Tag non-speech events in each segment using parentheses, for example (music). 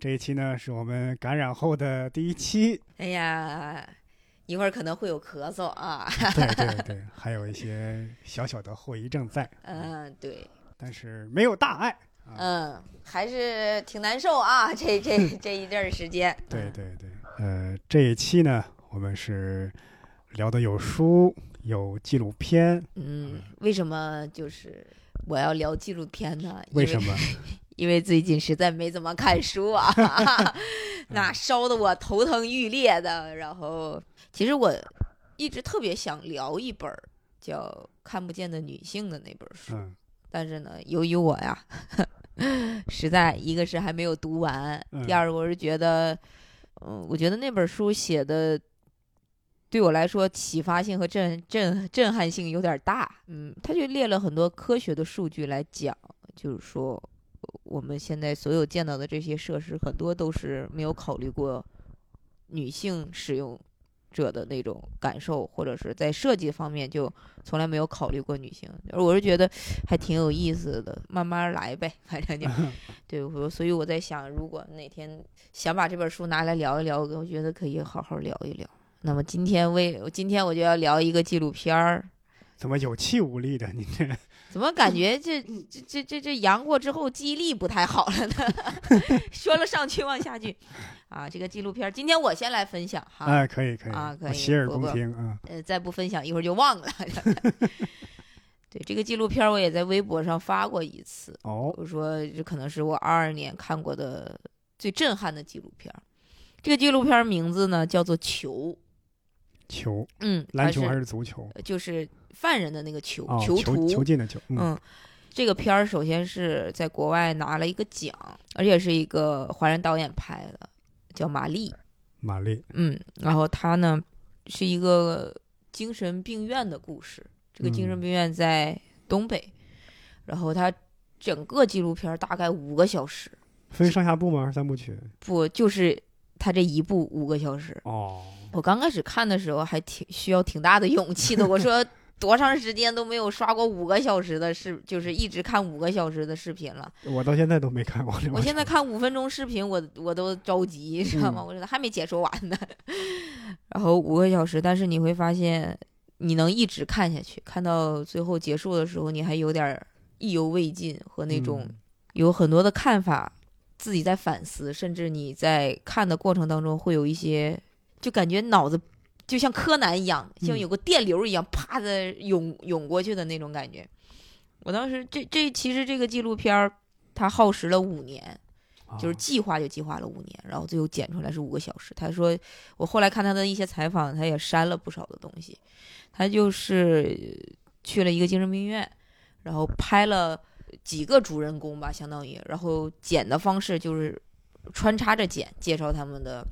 这一期呢，是我们感染后的第一期。(laughs) 哎呀，一会儿可能会有咳嗽啊。(laughs) 对对对，还有一些小小的后遗症在。嗯，对。但是没有大碍。嗯，还是挺难受啊，这这 (laughs) 这一阵儿时间。对对对，呃，这一期呢，我们是聊的有书，有纪录片。嗯，为什么就是我要聊纪录片呢？为什么？因为最近实在没怎么看书啊，(laughs) 那烧得我头疼欲裂的。然后，其实我一直特别想聊一本叫《看不见的女性》的那本书，但是呢，由于我呀，(laughs) 实在一个是还没有读完，第二个我是觉得，嗯，我觉得那本书写的对我来说启发性和震震震撼性有点大。嗯，他就列了很多科学的数据来讲，就是说。我们现在所有见到的这些设施，很多都是没有考虑过女性使用者的那种感受，或者是在设计方面就从来没有考虑过女性。我是觉得还挺有意思的，慢慢来呗，反正就 (laughs) 对。我所以我在想，如果哪天想把这本书拿来聊一聊，我觉得可以好好聊一聊。那么今天为今天我就要聊一个纪录片儿。怎么有气无力的？你这 (laughs) 怎么感觉这这这这这阳过之后记忆力不太好了呢？(laughs) 说了上去忘下句，啊，这个纪录片今天我先来分享哈。哎，可以可以啊，可以洗耳恭听啊。呃，再不分享一会儿就忘了。(laughs) 对这个纪录片我也在微博上发过一次。哦。我说这可能是我二二年看过的最震撼的纪录片。这个纪录片名字呢叫做《球》。球。嗯。篮球还是足球？就是。犯人的那个囚囚徒囚禁的囚，嗯，这个片儿首先是在国外拿了一个奖，而且是一个华人导演拍的，叫玛丽。玛丽，嗯，然后他呢是一个精神病院的故事，这个精神病院在东北，然后他整个纪录片大概五个小时，分上下部吗？还是三部曲？不，就是他这一部五个小时。哦，我刚开始看的时候还挺需要挺大的勇气的，我说。(laughs) 多长时间都没有刷过五个小时的视，就是一直看五个小时的视频了。我到现在都没看过。我现在看五分钟视频，我我都着急，知道吗？我觉得还没解说完呢。(laughs) 然后五个小时，但是你会发现，你能一直看下去，看到最后结束的时候，你还有点意犹未尽和那种有很多的看法，自己在反思，甚至你在看的过程当中会有一些，就感觉脑子。就像柯南一样，像有个电流一样，啪的涌涌过去的那种感觉。我当时这这其实这个纪录片儿，它耗时了五年，就是计划就计划了五年，然后最后剪出来是五个小时。他说，我后来看他的一些采访，他也删了不少的东西。他就是去了一个精神病院，然后拍了几个主人公吧，相当于，然后剪的方式就是穿插着剪，介绍他们的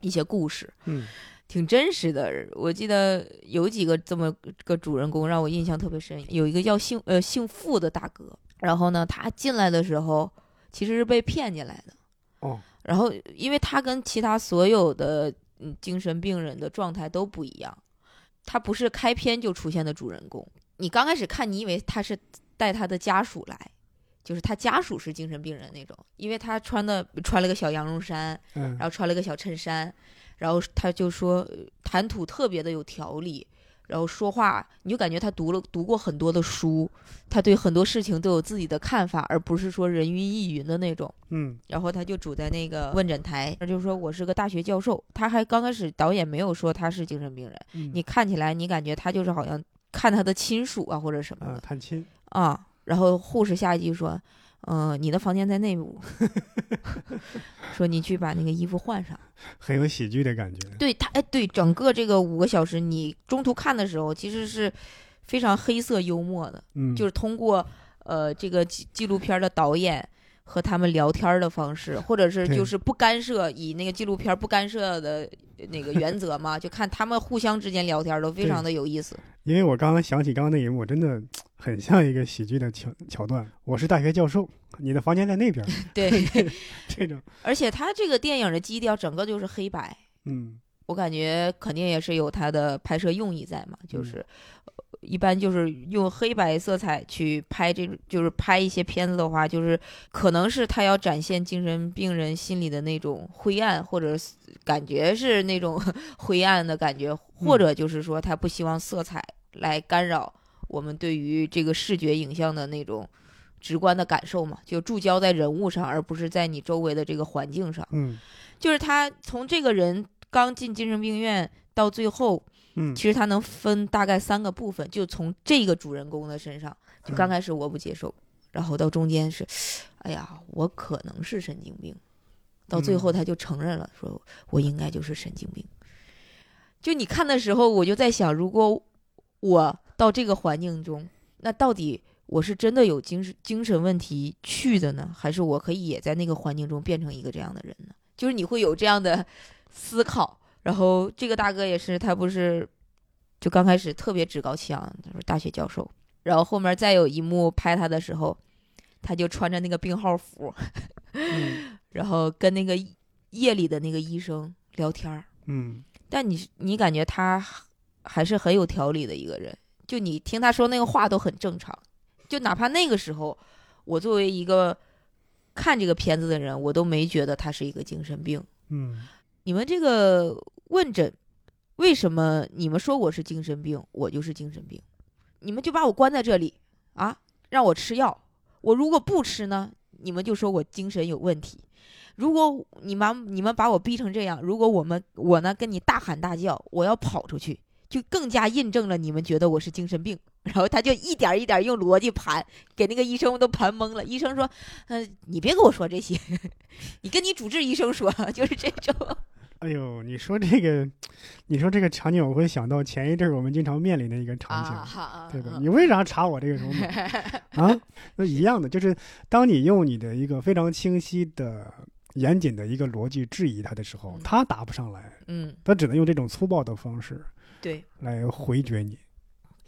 一些故事。嗯。挺真实的，我记得有几个这么个主人公让我印象特别深。有一个叫姓呃姓傅的大哥，然后呢，他进来的时候其实是被骗进来的。哦。然后，因为他跟其他所有的嗯精神病人的状态都不一样，他不是开篇就出现的主人公。你刚开始看，你以为他是带他的家属来，就是他家属是精神病人那种，因为他穿的穿了个小羊绒衫，嗯，然后穿了个小衬衫。然后他就说，谈吐特别的有条理，然后说话你就感觉他读了读过很多的书，他对很多事情都有自己的看法，而不是说人云亦云的那种。嗯。然后他就住在那个问诊台，他就说我是个大学教授。他还刚开始导演没有说他是精神病人，你看起来你感觉他就是好像看他的亲属啊或者什么的。探亲。啊，然后护士下一句说。嗯，你的房间在内部。(laughs) 说你去把那个衣服换上，(laughs) 很有喜剧的感觉。对他，哎，对，整个这个五个小时，你中途看的时候，其实是非常黑色幽默的。嗯，就是通过呃这个纪纪录片的导演和他们聊天的方式，或者是就是不干涉，以那个纪录片不干涉的那个原则嘛，(laughs) 就看他们互相之间聊天都非常的有意思。因为我刚刚想起刚刚那一幕，真的很像一个喜剧的桥桥段。我是大学教授，你的房间在那边儿，(laughs) 对，(laughs) 这种，而且他这个电影的基调整个就是黑白，嗯。我感觉肯定也是有他的拍摄用意在嘛，嗯就是、呃一般就是用黑白色彩去拍这，就是拍一些片子的话，就是可能是他要展现精神病人心里的那种灰暗，或者是感觉是那种 (laughs) 灰暗的感觉，或者就是说他不希望色彩来干扰我们对于这个视觉影像的那种直观的感受嘛，就注焦在人物上，而不是在你周围的这个环境上。嗯就是他从这个人刚进精神病院到最后，嗯其实他能分大概三个部分，就从这个主人公的身上，就刚开始我不接受，然后到中间是，哎呀，我可能是神经病，到最后嗯他就承认了，说我应该就是神经病。就你看的时候，我就在想，如果我到这个环境中，那到底我是真的有精神精神问题去的呢，还是我可以也在那个环境中变成一个这样的人呢？就是你会有这样的思考。然后这个大哥也是，他不是就刚开始特别趾高气昂，他说大学教授，然后后面再有一幕拍他的时候，他就穿着那个病号服，嗯 (laughs) 然后跟那个夜里的那个医生聊天儿。嗯但你你感觉他还是很有条理的一个人，就你听他说那个话都很正常，就哪怕那个时候，我作为一个看这个片子的人，我都没觉得他是一个精神病。嗯你们这个问诊，为什么你们说我是精神病，我就是精神病？你们就把我关在这里啊，让我吃药。我如果不吃呢，你们就说我精神有问题。如果你们你们把我逼成这样，如果我们我呢跟你大喊大叫，我要跑出去，就更加印证了你们觉得我是精神病。(laughs) 然后他就一点一点用逻辑盘，给那个医生都盘懵了。医生说：“嗯、你别跟我说这些，(laughs) 你跟你主治医生说，(laughs) 就是这种。”哎呦，你说这个，你说这个场景，我会想到前一阵儿我们经常面临的一个场景，啊对吧？你为啥查我这个什么啊？那一样的，就是当你用你的一个非常清晰的、严谨的一个逻辑质疑他的时候嗯，他答不上来，嗯，他只能用这种粗暴的方式对来回绝你。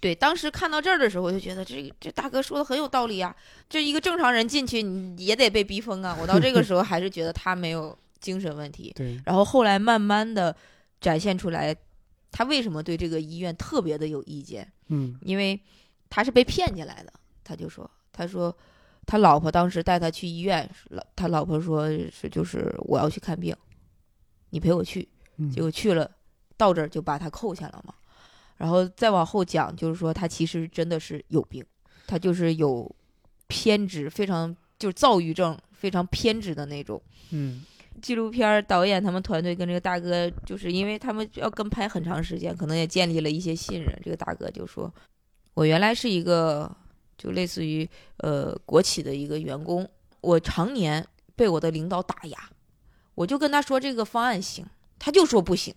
对，当时看到这儿的时候，我就觉得这这大哥说的很有道理啊。这一个正常人进去，你也得被逼疯啊。我到这个时候还是觉得他没有精神问题。对，然后后来慢慢的展现出来，他为什么对这个医院特别的有意见？嗯因为他是被骗进来的。他就说，他说他老婆当时带他去医院，老他老婆说是就是我要去看病，你陪我去。嗯，结果去了，到这儿就把他扣下了嘛。然后再往后讲，就是说他其实真的是有病，他就是有偏执，非常就是躁郁症，非常偏执的那种。嗯纪录片导演他们团队跟这个大哥，就是因为他们要跟拍很长时间，可能也建立了一些信任。这个大哥就说：“我原来是一个就类似于呃国企的一个员工，我常年被我的领导打压，我就跟他说这个方案行，他就说不行，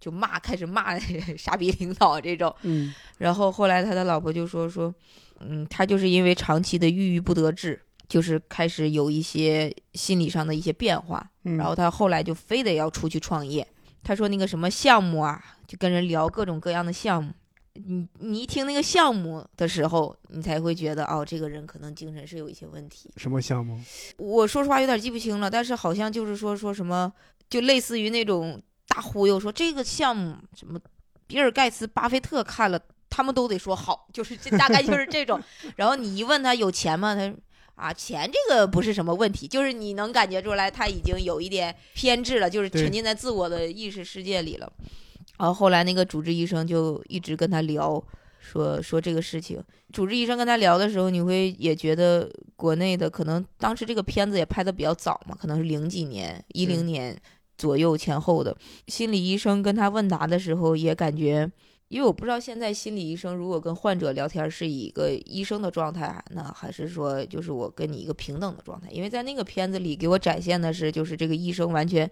就骂，开始骂 (laughs) 傻逼领导这种。嗯然后后来他的老婆就说说，嗯，他就是因为长期的郁郁不得志，就是开始有一些心理上的一些变化。嗯，然后他后来就非得要出去创业。他说那个什么项目啊，就跟人聊各种各样的项目。你你一听那个项目的时候，你才会觉得哦，这个人可能精神是有一些问题。什么项目？我说实话有点记不清了，但是好像就是说说什么，就类似于那种大忽悠，说这个项目什么，比尔盖茨、巴菲特看了，他们都得说好，就是这大概就是这种。(laughs) 然后你一问他有钱吗？他啊，钱这个不是什么问题，就是你能感觉出来他已经有一点偏执了，就是沉浸在自我的意识世界里了。然后后来那个主治医生就一直跟他聊，说说这个事情。主治医生跟他聊的时候，你会也觉得国内的可能当时这个片子也拍的比较早嘛，可能是零几年、一零年左右前后的。心理医生跟他问答的时候，也感觉，因为我不知道现在心理医生如果跟患者聊天是以一个医生的状态那，还是说就是我跟你一个平等的状态？因为在那个片子里给我展现的是，就是这个医生完全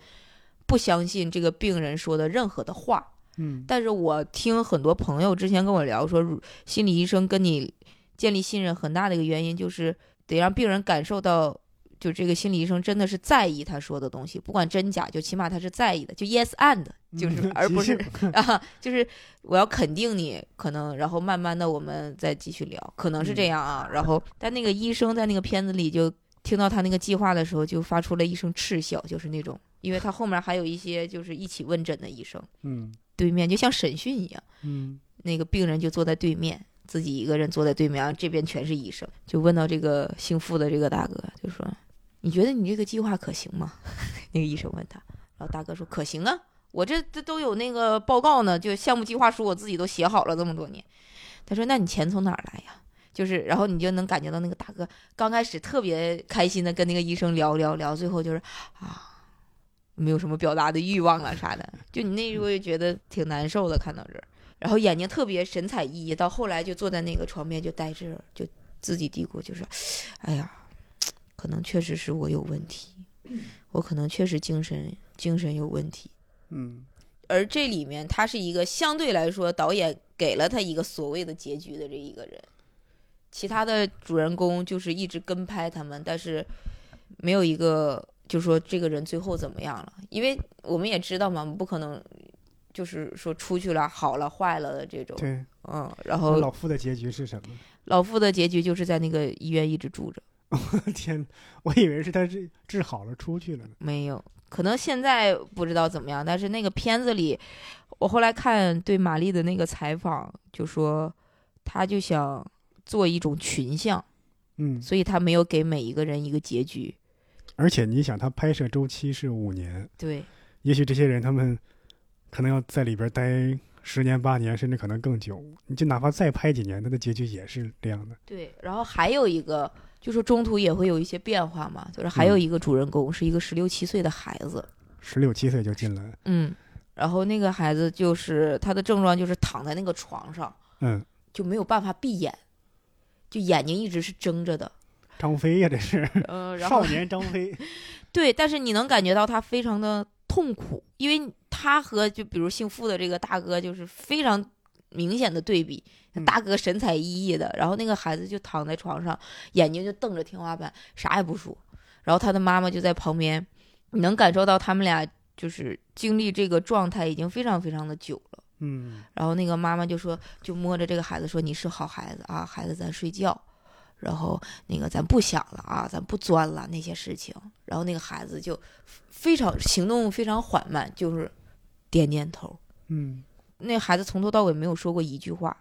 不相信这个病人说的任何的话。嗯但是我听很多朋友之前跟我聊说，心理医生跟你建立信任很大的一个原因就是得让病人感受到就这个心理医生真的是在意他说的东西，不管真假，就起码他是在意的，就 yes and，就是嗯而不是啊，就是我要肯定你，可能然后慢慢的我们再继续聊，可能是这样啊。然后但那个医生在那个片子里就听到他那个计划的时候，就发出了一声嗤笑，就是那种，因为他后面还有一些就是一起问诊的医生，嗯对面就像审讯一样。嗯那个病人就坐在对面，自己一个人坐在对面，这边全是医生，就问到这个姓傅的这个大哥，就说：“你觉得你这个计划可行吗？” (laughs) 那个医生问他，然后大哥说：“可行啊，我这这都有那个报告呢，就项目计划书我自己都写好了这么多年。”他说：“那你钱从哪儿来呀？”就是，然后你就能感觉到那个大哥刚开始特别开心的跟那个医生聊聊聊，最后就是啊，没有什么表达的欲望啊啥的，就你那时候就觉得挺难受的，看到这儿。然后眼睛特别神采奕奕，到后来就坐在那个床边就呆滞，就自己嘀咕，就是，哎呀，可能确实是我有问题，我可能确实精神精神有问题。嗯而这里面他是一个相对来说导演给了他一个所谓的结局的这一个人，其他的主人公就是一直跟拍他们，但是没有一个就说这个人最后怎么样了，因为我们也知道嘛，不可能就是说出去了好了坏了的这种，对。嗯，然后老傅的结局是什么？老傅的结局就是在那个医院一直住着，(laughs) 天，我以为是他治治好了出去了呢。没有，可能现在不知道怎么样，但是那个片子里，我后来看对玛丽的那个采访，就说他就想做一种群像，嗯，所以他没有给每一个人一个结局。而且你想，他拍摄周期是五年，对，也许这些人他们可能要在里边待十年八年，甚至可能更久。你就哪怕再拍几年，他的结局也是这样的。对，然后还有一个，就是中途也会有一些变化嘛，就是还有嗯。一个主人公是一个十六七岁的孩子，十六七岁就进来，嗯，然后那个孩子就是他的症状就是躺在那个床上嗯，就没有办法闭眼，就眼睛一直是睁着的，张飞呀，这是。嗯、(laughs) 然后少年张飞。(laughs) 对，但是你能感觉到他非常的痛苦，因为他和就比如姓傅的这个大哥就是非常明显的对比。嗯大哥神采奕奕的，然后那个孩子就躺在床上，眼睛就瞪着天花板，啥也不说。然后他的妈妈就在旁边，你能感受到他们俩就是经历这个状态已经非常非常的久了。嗯然后那个妈妈就说，就摸着这个孩子说：“你是好孩子啊，孩子，咱睡觉。然后那个咱不想了啊，咱不钻了那些事情。”然后那个孩子就非常行动非常缓慢，就是点点头。嗯那孩子从头到尾没有说过一句话。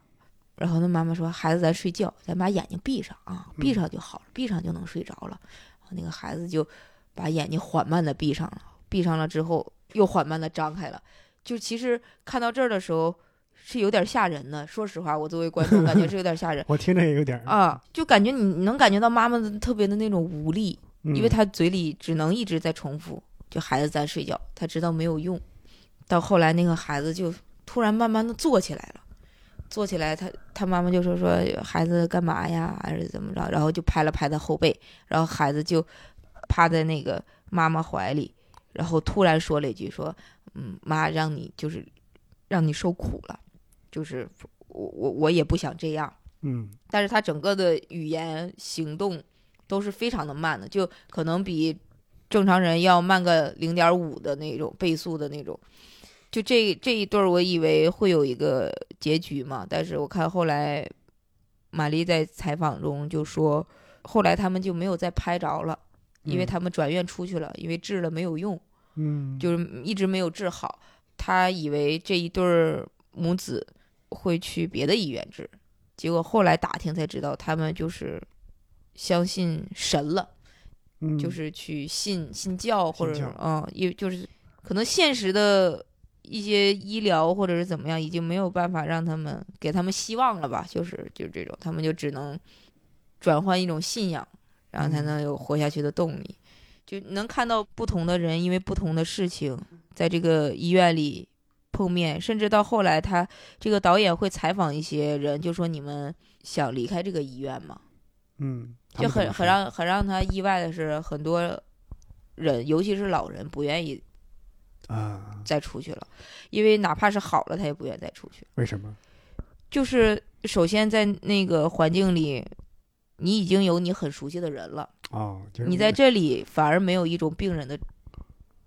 然后那妈妈说：“孩子，咱睡觉，咱把眼睛闭上啊，闭上就好了，闭上就能睡着了。”然后那个孩子就把眼睛缓慢的闭上了，闭上了之后又缓慢的张开了。就其实看到这儿的时候是有点吓人的，说实话，我作为观众感觉是有点吓人 (laughs) 我听着也有点儿，啊，就感觉你你能感觉到妈妈的特别的那种无力，嗯因为她嘴里只能一直在重复，就孩子在睡觉，她知道没有用。到后来那个孩子就突然慢慢的坐起来了，坐起来他他妈妈就说说孩子干嘛呀，还是怎么着，然后就拍了拍他后背，然后孩子就趴在那个妈妈怀里，然后突然说了一句说，嗯，妈让你就是让你受苦了，就是我我我也不想这样。嗯但是他整个的语言行动都是非常的慢的，就可能比正常人要慢个零点五的那种倍速的那种。就这这一对儿，我以为会有一个结局嘛，但是我看后来玛丽在采访中就说，后来他们就没有再拍着了，因为嗯他们转院出去了，因为治了没有用。嗯就是一直没有治好。他以为这一对儿母子会去别的医院治，结果后来打听才知道，他们就是相信神了，嗯就是去信信教或者嗯，也就是可能现实的一些医疗或者是怎么样，已经没有办法让他们给他们希望了吧？就是就是这种，他们就只能转换一种信仰，然后才嗯能有活下去的动力。就能看到不同的人因为不同的事情，在这个医院里碰面，甚至到后来他这个导演会采访一些人，就说你们想离开这个医院吗？嗯，就很很让很让他意外的是，很多人，尤其是老人，不愿意啊？再出去了，因为哪怕是好了，他也不愿再出去。为什么？就是首先在那个环境里，你已经有你很熟悉的人了，哦，就是你在这里反而没有一种病人的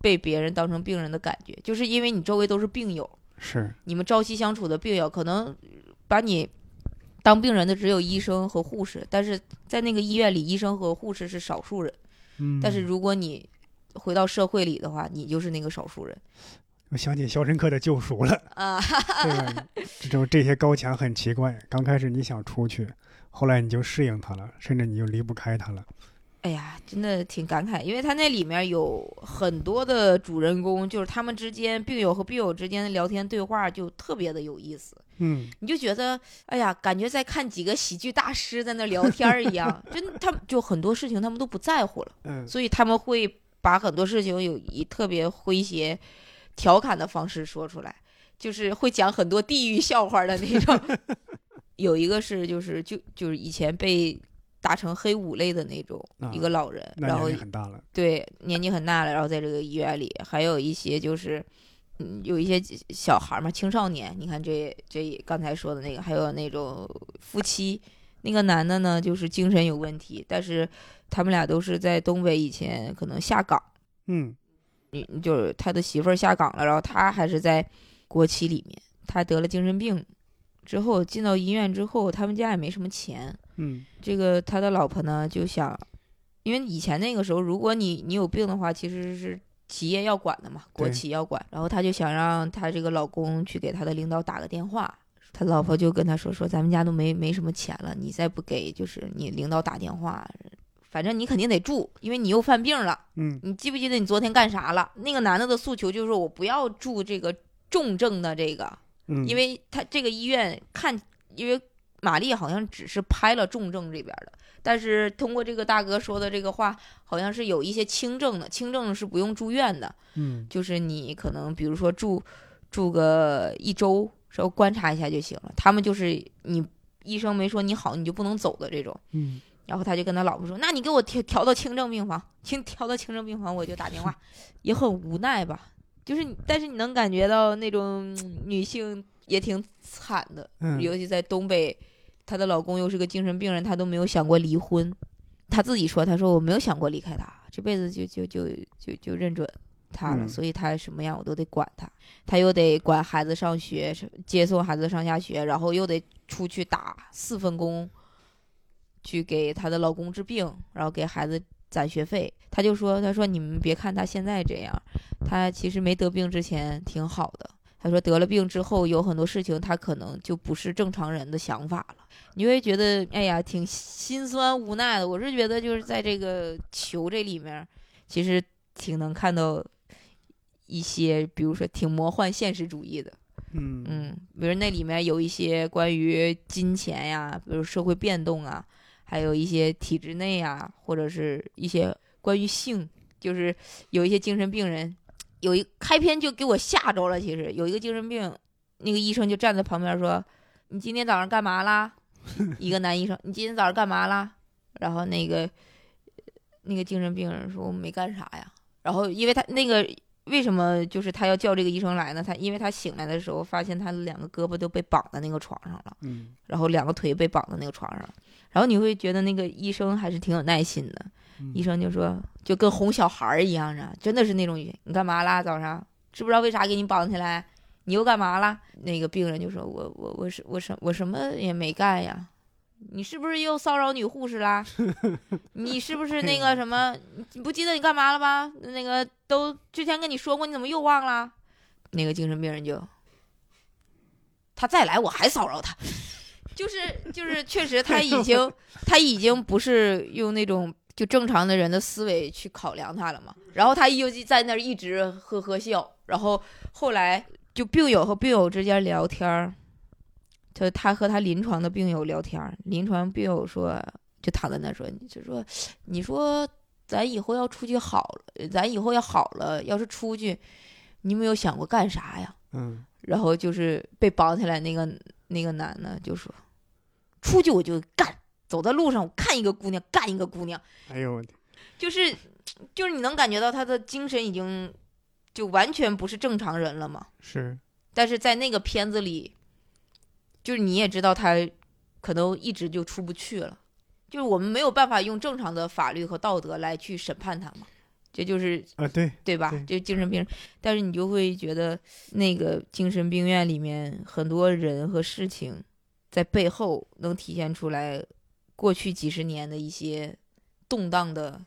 被别人当成病人的感觉，就是因为你周围都是病友，是你们朝夕相处的病友，可能把你当病人的只有医生和护士，但是在那个医院里，医生和护士是少数人。嗯，但是如果你回到社会里的话，你就是那个少数人我想起《肖申克的救赎》了，(laughs) 啊。对吧？这种这些高墙很奇怪，刚开始你想出去，后来你就适应它了，甚至你就离不开它了。哎呀，真的挺感慨，因为他那里面有很多的主人公，就是他们之间病友和病友之间的聊天对话就特别的有意思。嗯，你就觉得，哎呀，感觉在看几个喜剧大师在那聊天一样，(laughs) 真他们就很多事情他们都不在乎了，嗯，所以他们会把很多事情有以特别诙谐、调侃的方式说出来，就是会讲很多地狱笑话的那种。(laughs) 有一个是就是就就是以前被打成黑五类的那种啊一个老人，那然后年龄很大了。对，年纪很大了，然后在这个医院里，还有一些就是，嗯，有一些小孩儿嘛，青少年，你看这这刚才说的那个，还有那种夫妻，那个男的呢，就是精神有问题，但是他们俩都是在东北以前可能下岗，嗯你就是他的媳妇儿下岗了，然后他还是在国企里面，他得了精神病之后进到医院之后，他们家也没什么钱，嗯这个他的老婆呢就想，因为以前那个时候，如果你你有病的话，其实是企业要管的嘛，国企要管。然后他就想让他这个老公去给他的领导打个电话，他老婆就跟他说说咱们家都没没什么钱了，你再不给就是你领导打电话，反正你肯定得住，因为你又犯病了。嗯你记不记得你昨天干啥了？那个男的的诉求就是我不要住这个重症的这个，嗯，因为他这个医院看，因为玛丽好像只是拍了重症这边的，但是通过这个大哥说的这个话，好像是有一些轻症的，轻症是不用住院的，嗯就是你可能比如说住住个一周，稍微观察一下就行了。他们就是你医生没说你好，你就不能走的这种。嗯然后他就跟他老婆说：“那你给我调调到轻症病房，请调到轻症病房，我就打电话。”也很无奈吧，就是你，但是你能感觉到那种嗯女性也挺惨的，嗯，尤其在东北，她的老公又是个精神病人，她都没有想过离婚。她自己说：“她说我没有想过离开他，这辈子就就就就就认准他了，嗯所以他什么样我都得管他，他又得管孩子上学，接送孩子上下学，然后又得出去打四份工，去给她的老公治病，然后给孩子攒学费。她就说：她说你们别看他现在这样，他其实没得病之前挺好的。”他说得了病之后，有很多事情他可能就不是正常人的想法了，你会觉得哎呀挺心酸无奈的。我是觉得就是在这个球这里面，其实挺能看到一些，比如说挺魔幻现实主义的，嗯嗯，比如那里面有一些关于金钱呀，比如社会变动啊，还有一些体制内啊，或者是一些关于性，就是有一些精神病人。有一开篇就给我吓着了。其实有一个精神病，那个医生就站在旁边说：“你今天早上干嘛啦？”一个男医生：“你今天早上干嘛啦？”然后那个那个精神病人说：“我没干啥呀。”然后因为他那个为什么就是他要叫这个医生来呢？他因为他醒来的时候发现他的两个胳膊都被绑在那个床上了，嗯然后两个腿被绑在那个床上，然后你会觉得那个医生还是挺有耐心的。嗯医生就说，就跟哄小孩儿一样啊，真的是那种语。你干嘛啦？早上知不知道为啥给你绑起来？你又干嘛啦？那个病人就说：“我我我是我什我什么也没干呀。你是不是又骚扰女护士啦？(laughs) 你是不是那个什么？你不记得你干嘛了吧？那个都之前跟你说过，你怎么又忘了？”那个精神病人就，他再来我还骚扰他。就 (laughs) 是就是，确实他已经 (laughs) 他已经不是用那种就正常的人的思维去考量他了嘛。然后他又在那儿一直呵呵笑，然后后来就病友和病友之间聊天儿，就他和他临床的病友聊天，临床病友说就躺在那儿说，就说你说咱以后要出去好了，咱以后要好了，要是出去，你有没有想过干啥呀？嗯然后就是被绑起来那个那个男的就说，出去我就干，走在路上我看一个姑娘干一个姑娘，哎呦我的就是就是你能感觉到他的精神已经就完全不是正常人了嘛。是但是在那个片子里，就是你也知道他可能一直就出不去了，就是我们没有办法用正常的法律和道德来去审判他嘛，这就是啊，对，对吧？对就精神病，但是你就会觉得那个精神病院里面很多人和事情，在背后能体现出来过去几十年的一些动荡的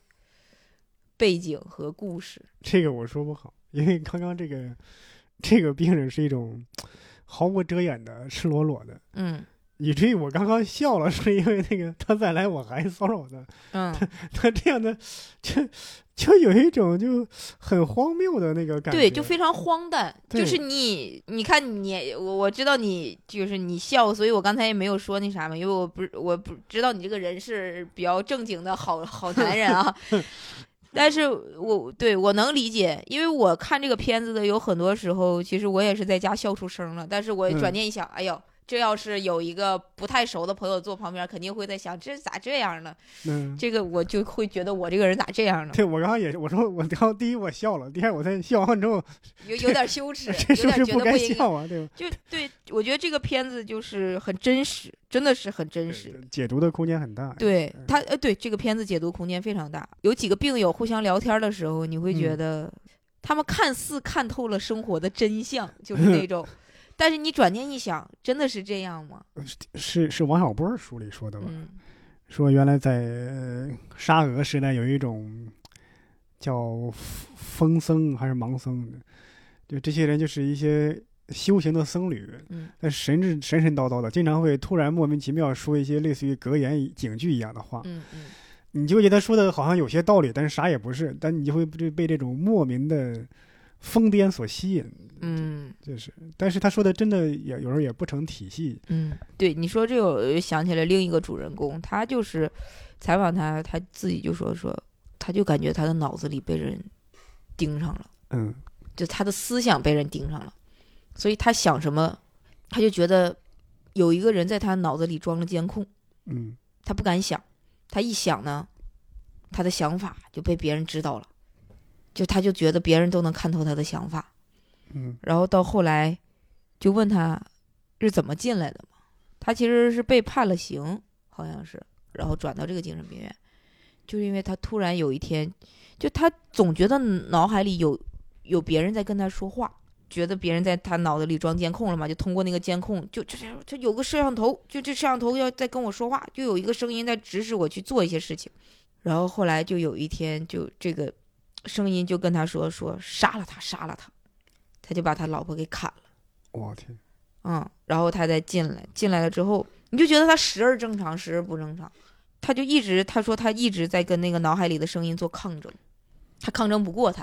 背景和故事。这个我说不好，因为刚刚这个这个病人是一种毫无遮掩的、赤裸裸的，嗯以至于我刚刚笑了，是因为那个他再来我还骚扰他，嗯，(laughs) 他这样的就就有一种就很荒谬的那个感觉，对，就非常荒诞。就是你，你看你，我我知道你就是你笑，所以我刚才也没有说那啥嘛，因为我不我不知道你这个人是比较正经的好好男人啊。(laughs) 但是我对我能理解，因为我看这个片子的有很多时候，其实我也是在家笑出声了。但是我转嗯念一想，哎呦，这要是有一个不太熟的朋友坐旁边，肯定会在想，这咋这样呢？嗯。这个我就会觉得我这个人咋这样呢？对，我刚刚也是，我说我刚刚第一我笑了，第二我在笑完之后，(laughs) 有 (laughs) 有点羞耻，这是有点不是该觉得不应该。笑啊？对吧？就对我觉得这个片子就是很真实，真的是很真实。解读的空间很大。对他，呃，对这个片子解读空间非常大。有几个病友互相聊天的时候，你会觉嗯得他们看似看透了生活的真相，就是那 (laughs) 种。但是你转念一想，真的是这样吗？是是王小波书里说的吧？嗯说原来在、呃沙俄时代有一种叫风僧还是盲僧的，就这些人就是一些修行的僧侣，嗯但神神神神叨叨的，经常会突然莫名其妙说一些类似于格言警句一样的话，嗯嗯，你就觉得说的好像有些道理，但是啥也不是，但你就会被被这种莫名的疯癫所吸引，嗯。就是，但是他说的真的也有时候也不成体系，嗯，对你说这个，我又想起来另一个主人公，他就是采访他，他自己就说说，他就感觉他的脑子里被人盯上了。嗯。就他的思想被人盯上了，所以他想什么，他就觉得有一个人在他脑子里装了监控，嗯。他不敢想，他一想呢，他的想法就被别人知道了，就他就觉得别人都能看透他的想法，嗯。然后到后来就问他是怎么进来的嘛，他其实是被判了刑，好像是，然后转到这个精神病院，就是因为他突然有一天，就他总觉得脑海里有有别人在跟他说话，觉得别人在他脑子里装监控了嘛，就通过那个监控，就就就有个摄像头，就这摄像头要在跟我说话，就有一个声音在指使我去做一些事情，然后后来就有一天，就这个声音就跟他说说杀了他，杀了他，他就把他老婆给砍了。我天，嗯，然后他再进来，进来了之后，你就觉得他时而正常，时而不正常，他就一直他说他一直在跟那个脑海里的声音做抗争，他抗争不过他，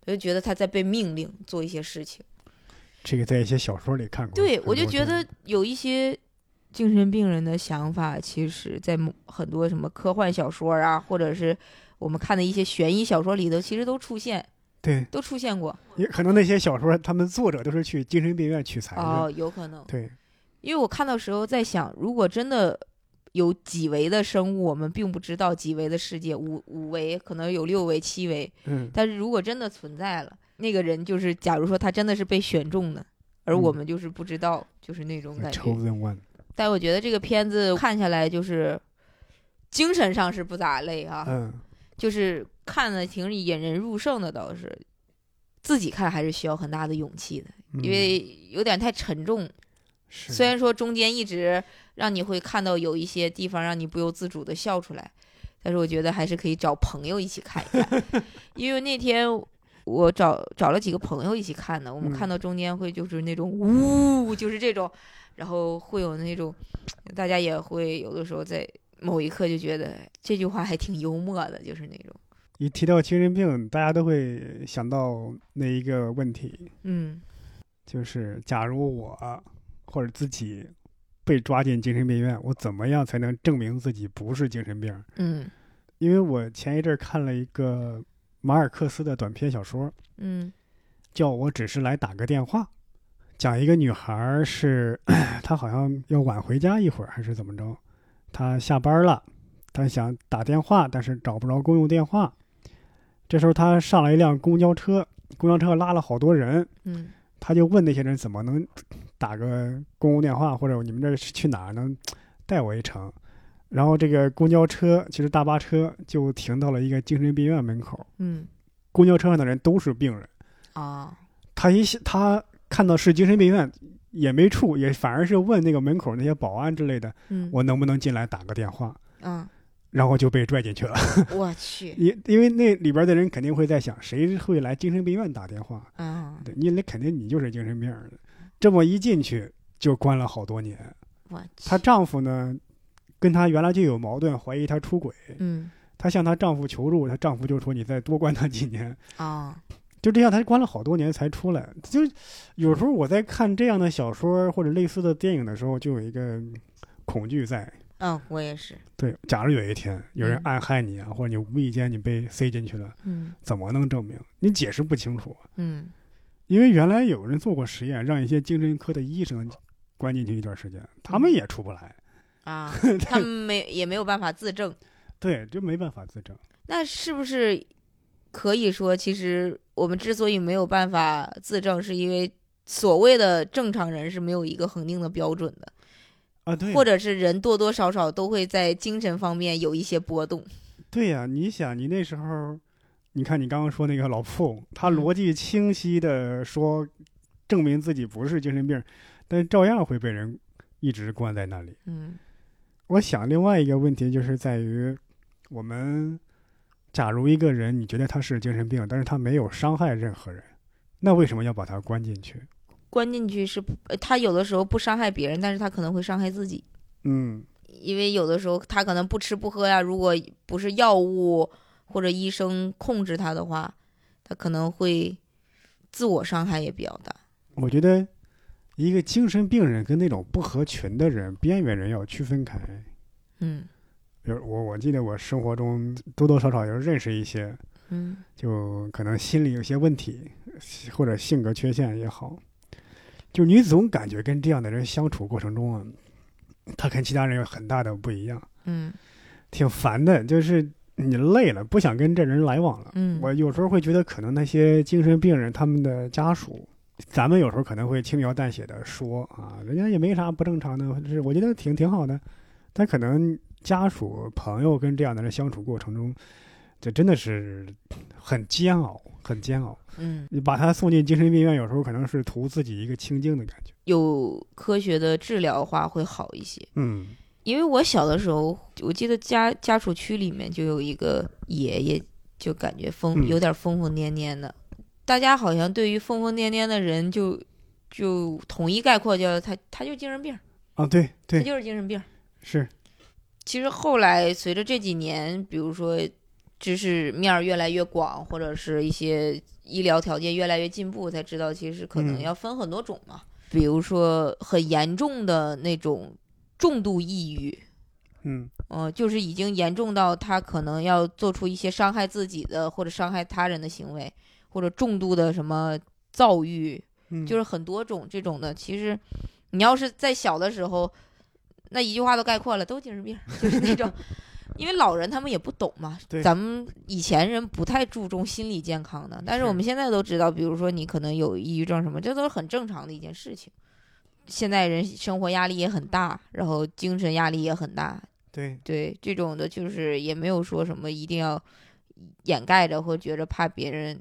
他就觉得他在被命令做一些事情。这个在一些小说里看过，对我就觉得有一些精神病人的想法，其实在很多什么科幻小说啊，或者是我们看的一些悬疑小说里头，其实都出现，对，都出现过。也可能那些小说他们作者都是去精神病院取材的，哦，有可能。对，因为我看到时候在想，如果真的有几维的生物，我们并不知道几维的世界，五五维可能有六维、七维，嗯，但是如果真的存在了，那个人就是，假如说他真的是被选中的，而我嗯们就是不知道，就是那种感觉。chosen one，但我觉得这个片子看下来，就是精神上是不咋累啊，嗯，就是看的挺引人入胜的，倒是自己看还是需要很大的勇气的，嗯因为有点太沉重。是。虽然说中间一直让你会看到有一些地方让你不由自主的笑出来，但是我觉得还是可以找朋友一起看一看，(laughs) 因为那天我找找了几个朋友一起看的，我们嗯。看到中间会就是那种呜，就是这种，然后会有那种，大家也会有的时候在某一刻就觉得这句话还挺幽默的，就是那种，一提到精神病，大家都会想到那一个问题，嗯。就是假如我或者自己被抓进精神病院，我怎么样才能证明自己不是精神病？嗯。因为我前一阵儿看了一个马尔克斯的短篇小说，嗯。叫我只是来打个电话，讲一个女孩儿是 (clears throat) 她好像要晚回家一会儿还是怎么着，她下班了，他想打电话，但是找不着公用电话。这时候他上了一辆公交车，公交车拉了好多人，嗯他就问那些人怎么能打个公共电话，或者你们这是去哪儿能带我一程？然后这个公交车其实大巴车就停到了一个精神病院门口，嗯公交车上的人都是病人。啊他一他看到是精神病院，也没处，也反而是问那个门口那些保安之类的，嗯我能不能进来打个电话，嗯，然后就被拽进去了。(laughs) 我去 (laughs) 因因为那里边的人肯定会在想，谁会来精神病院打电话？啊，对你那肯定你就是精神病。这么一进去就关了好多年。我去她丈夫呢，跟她原来就有矛盾，怀疑她出轨。嗯她向她丈夫求助，她丈夫就说：“你再多关她几年。啊”就这样，他关了好多年才出来。就有时候我在看这样的小说或者类似的电影的时候，就有一个恐惧在。嗯，我也是，对，假如有一天有人嗯暗害你啊，或者你无意间你被塞进去了，嗯怎么能证明？你解释不清楚。嗯因为原来有人做过实验，让一些精神科的医生关进去一段时间，他们也出不来。啊，(laughs) 他们没也没有办法自证。对，就没办法自证。那是不是可以说，其实我们之所以没有办法自证，是因为所谓的正常人是没有一个恒定的标准的，啊，对，或者是人多多少少都会在精神方面有一些波动。对呀、你想，你那时候，你看你刚刚说那个老傅，他嗯逻辑清晰的说，证明自己不是精神病，但照样会被人一直关在那里。嗯我想另外一个问题就是在于，我们假如一个人你觉得他是精神病，但是他没有伤害任何人，那为什么要把他关进去？关进去是呃他有的时候不伤害别人，但是他可能会伤害自己，嗯，因为有的时候他可能不吃不喝呀，如果不是药物或者医生控制他的话，他可能会自我伤害也比较大。我觉得一个精神病人跟那种不合群的人、边缘人要区分开。嗯比如我，我记得我生活中多多少少有认识一些，嗯就可能心理有些问题，或者性格缺陷也好，就你总感觉跟这样的人相处过程中啊，他跟其他人有很大的不一样，嗯挺烦的。就是你累了，不想跟这人来往了。嗯，我有时候会觉得，可能那些精神病人他们的家属，咱们有时候可能会轻描淡写的说啊，人家也没啥不正常的，是我觉得挺挺好的。但可能家属朋友跟这样的人相处过程中，这真的是很煎熬，很煎熬。嗯你把他送进精神病院，有时候可能是图自己一个清静的感觉。有科学的治疗的话会好一些。嗯因为我小的时候，我记得家家属区里面就有一个爷爷，就感觉疯嗯有点疯疯癫癫的。大家好像对于疯疯癫癫的人就就统一概括叫他他就精神病，啊，对对他就是精神病。是，其实后来随着这几年，比如说知识面儿越来越广，或者是一些医疗条件越来越进步，才知道其实可能嗯要分很多种嘛。比如说很严重的那种重度抑郁，嗯嗯、就是已经严重到他可能要做出一些伤害自己的或者伤害他人的行为，或者重度的什么躁郁，嗯，就是很多种这种的。其实你要是在小的时候，那一句话都概括了，都精神病，就是那种。(laughs) 因为老人他们也不懂嘛对，咱们以前人不太注重心理健康的，但是是我们现在都知道，比如说你可能有抑郁症什么，这都是很正常的一件事情。现在人生活压力也很大，然后精神压力也很大，对，对这种的，就是也没有说什么一定要掩盖着，或觉着怕别人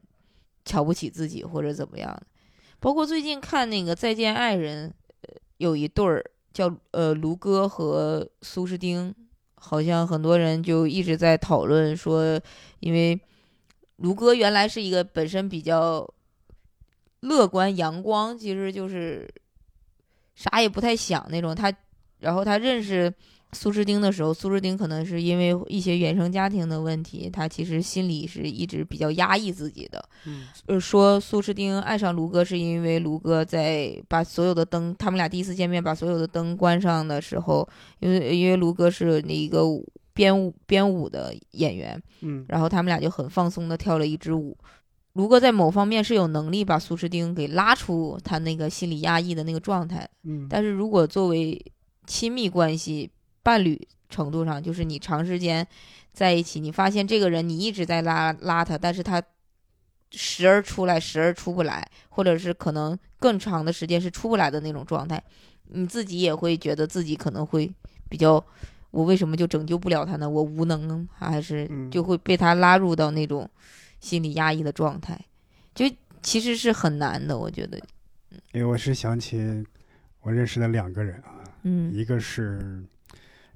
瞧不起自己或者怎么样的。包括最近看那个《再见爱人》，呃，有一对儿叫呃卢哥和苏诗丁，好像很多人就一直在讨论说，因为卢哥原来是一个本身比较乐观阳光，其实就是啥也不太想那种。他然后他认识苏诗丁的时候，苏诗丁可能是因为一些原生家庭的问题，他其实心里是一直比较压抑自己的。嗯呃，说苏诗丁爱上卢哥是因为卢哥在把所有的灯，他们俩第一次见面把所有的灯关上的时候，因为因为卢哥是那个舞编舞编舞的演员，嗯然后他们俩就很放松的跳了一支舞。卢哥在某方面是有能力把苏诗丁给拉出他那个心理压抑的那个状态，嗯，但是如果作为亲密关系、伴侣程度上，就是你长时间在一起，你发现这个人你一直在拉拉他，但是他时而出来，时而出不来，或者是可能更长的时间是出不来的那种状态，你自己也会觉得自己可能会比较我为什么就拯救不了他呢？我无能，还是嗯就会被他拉入到那种心理压抑的状态，就其实是很难的，我觉得。因为我是想起我认识的两个人啊，嗯一个是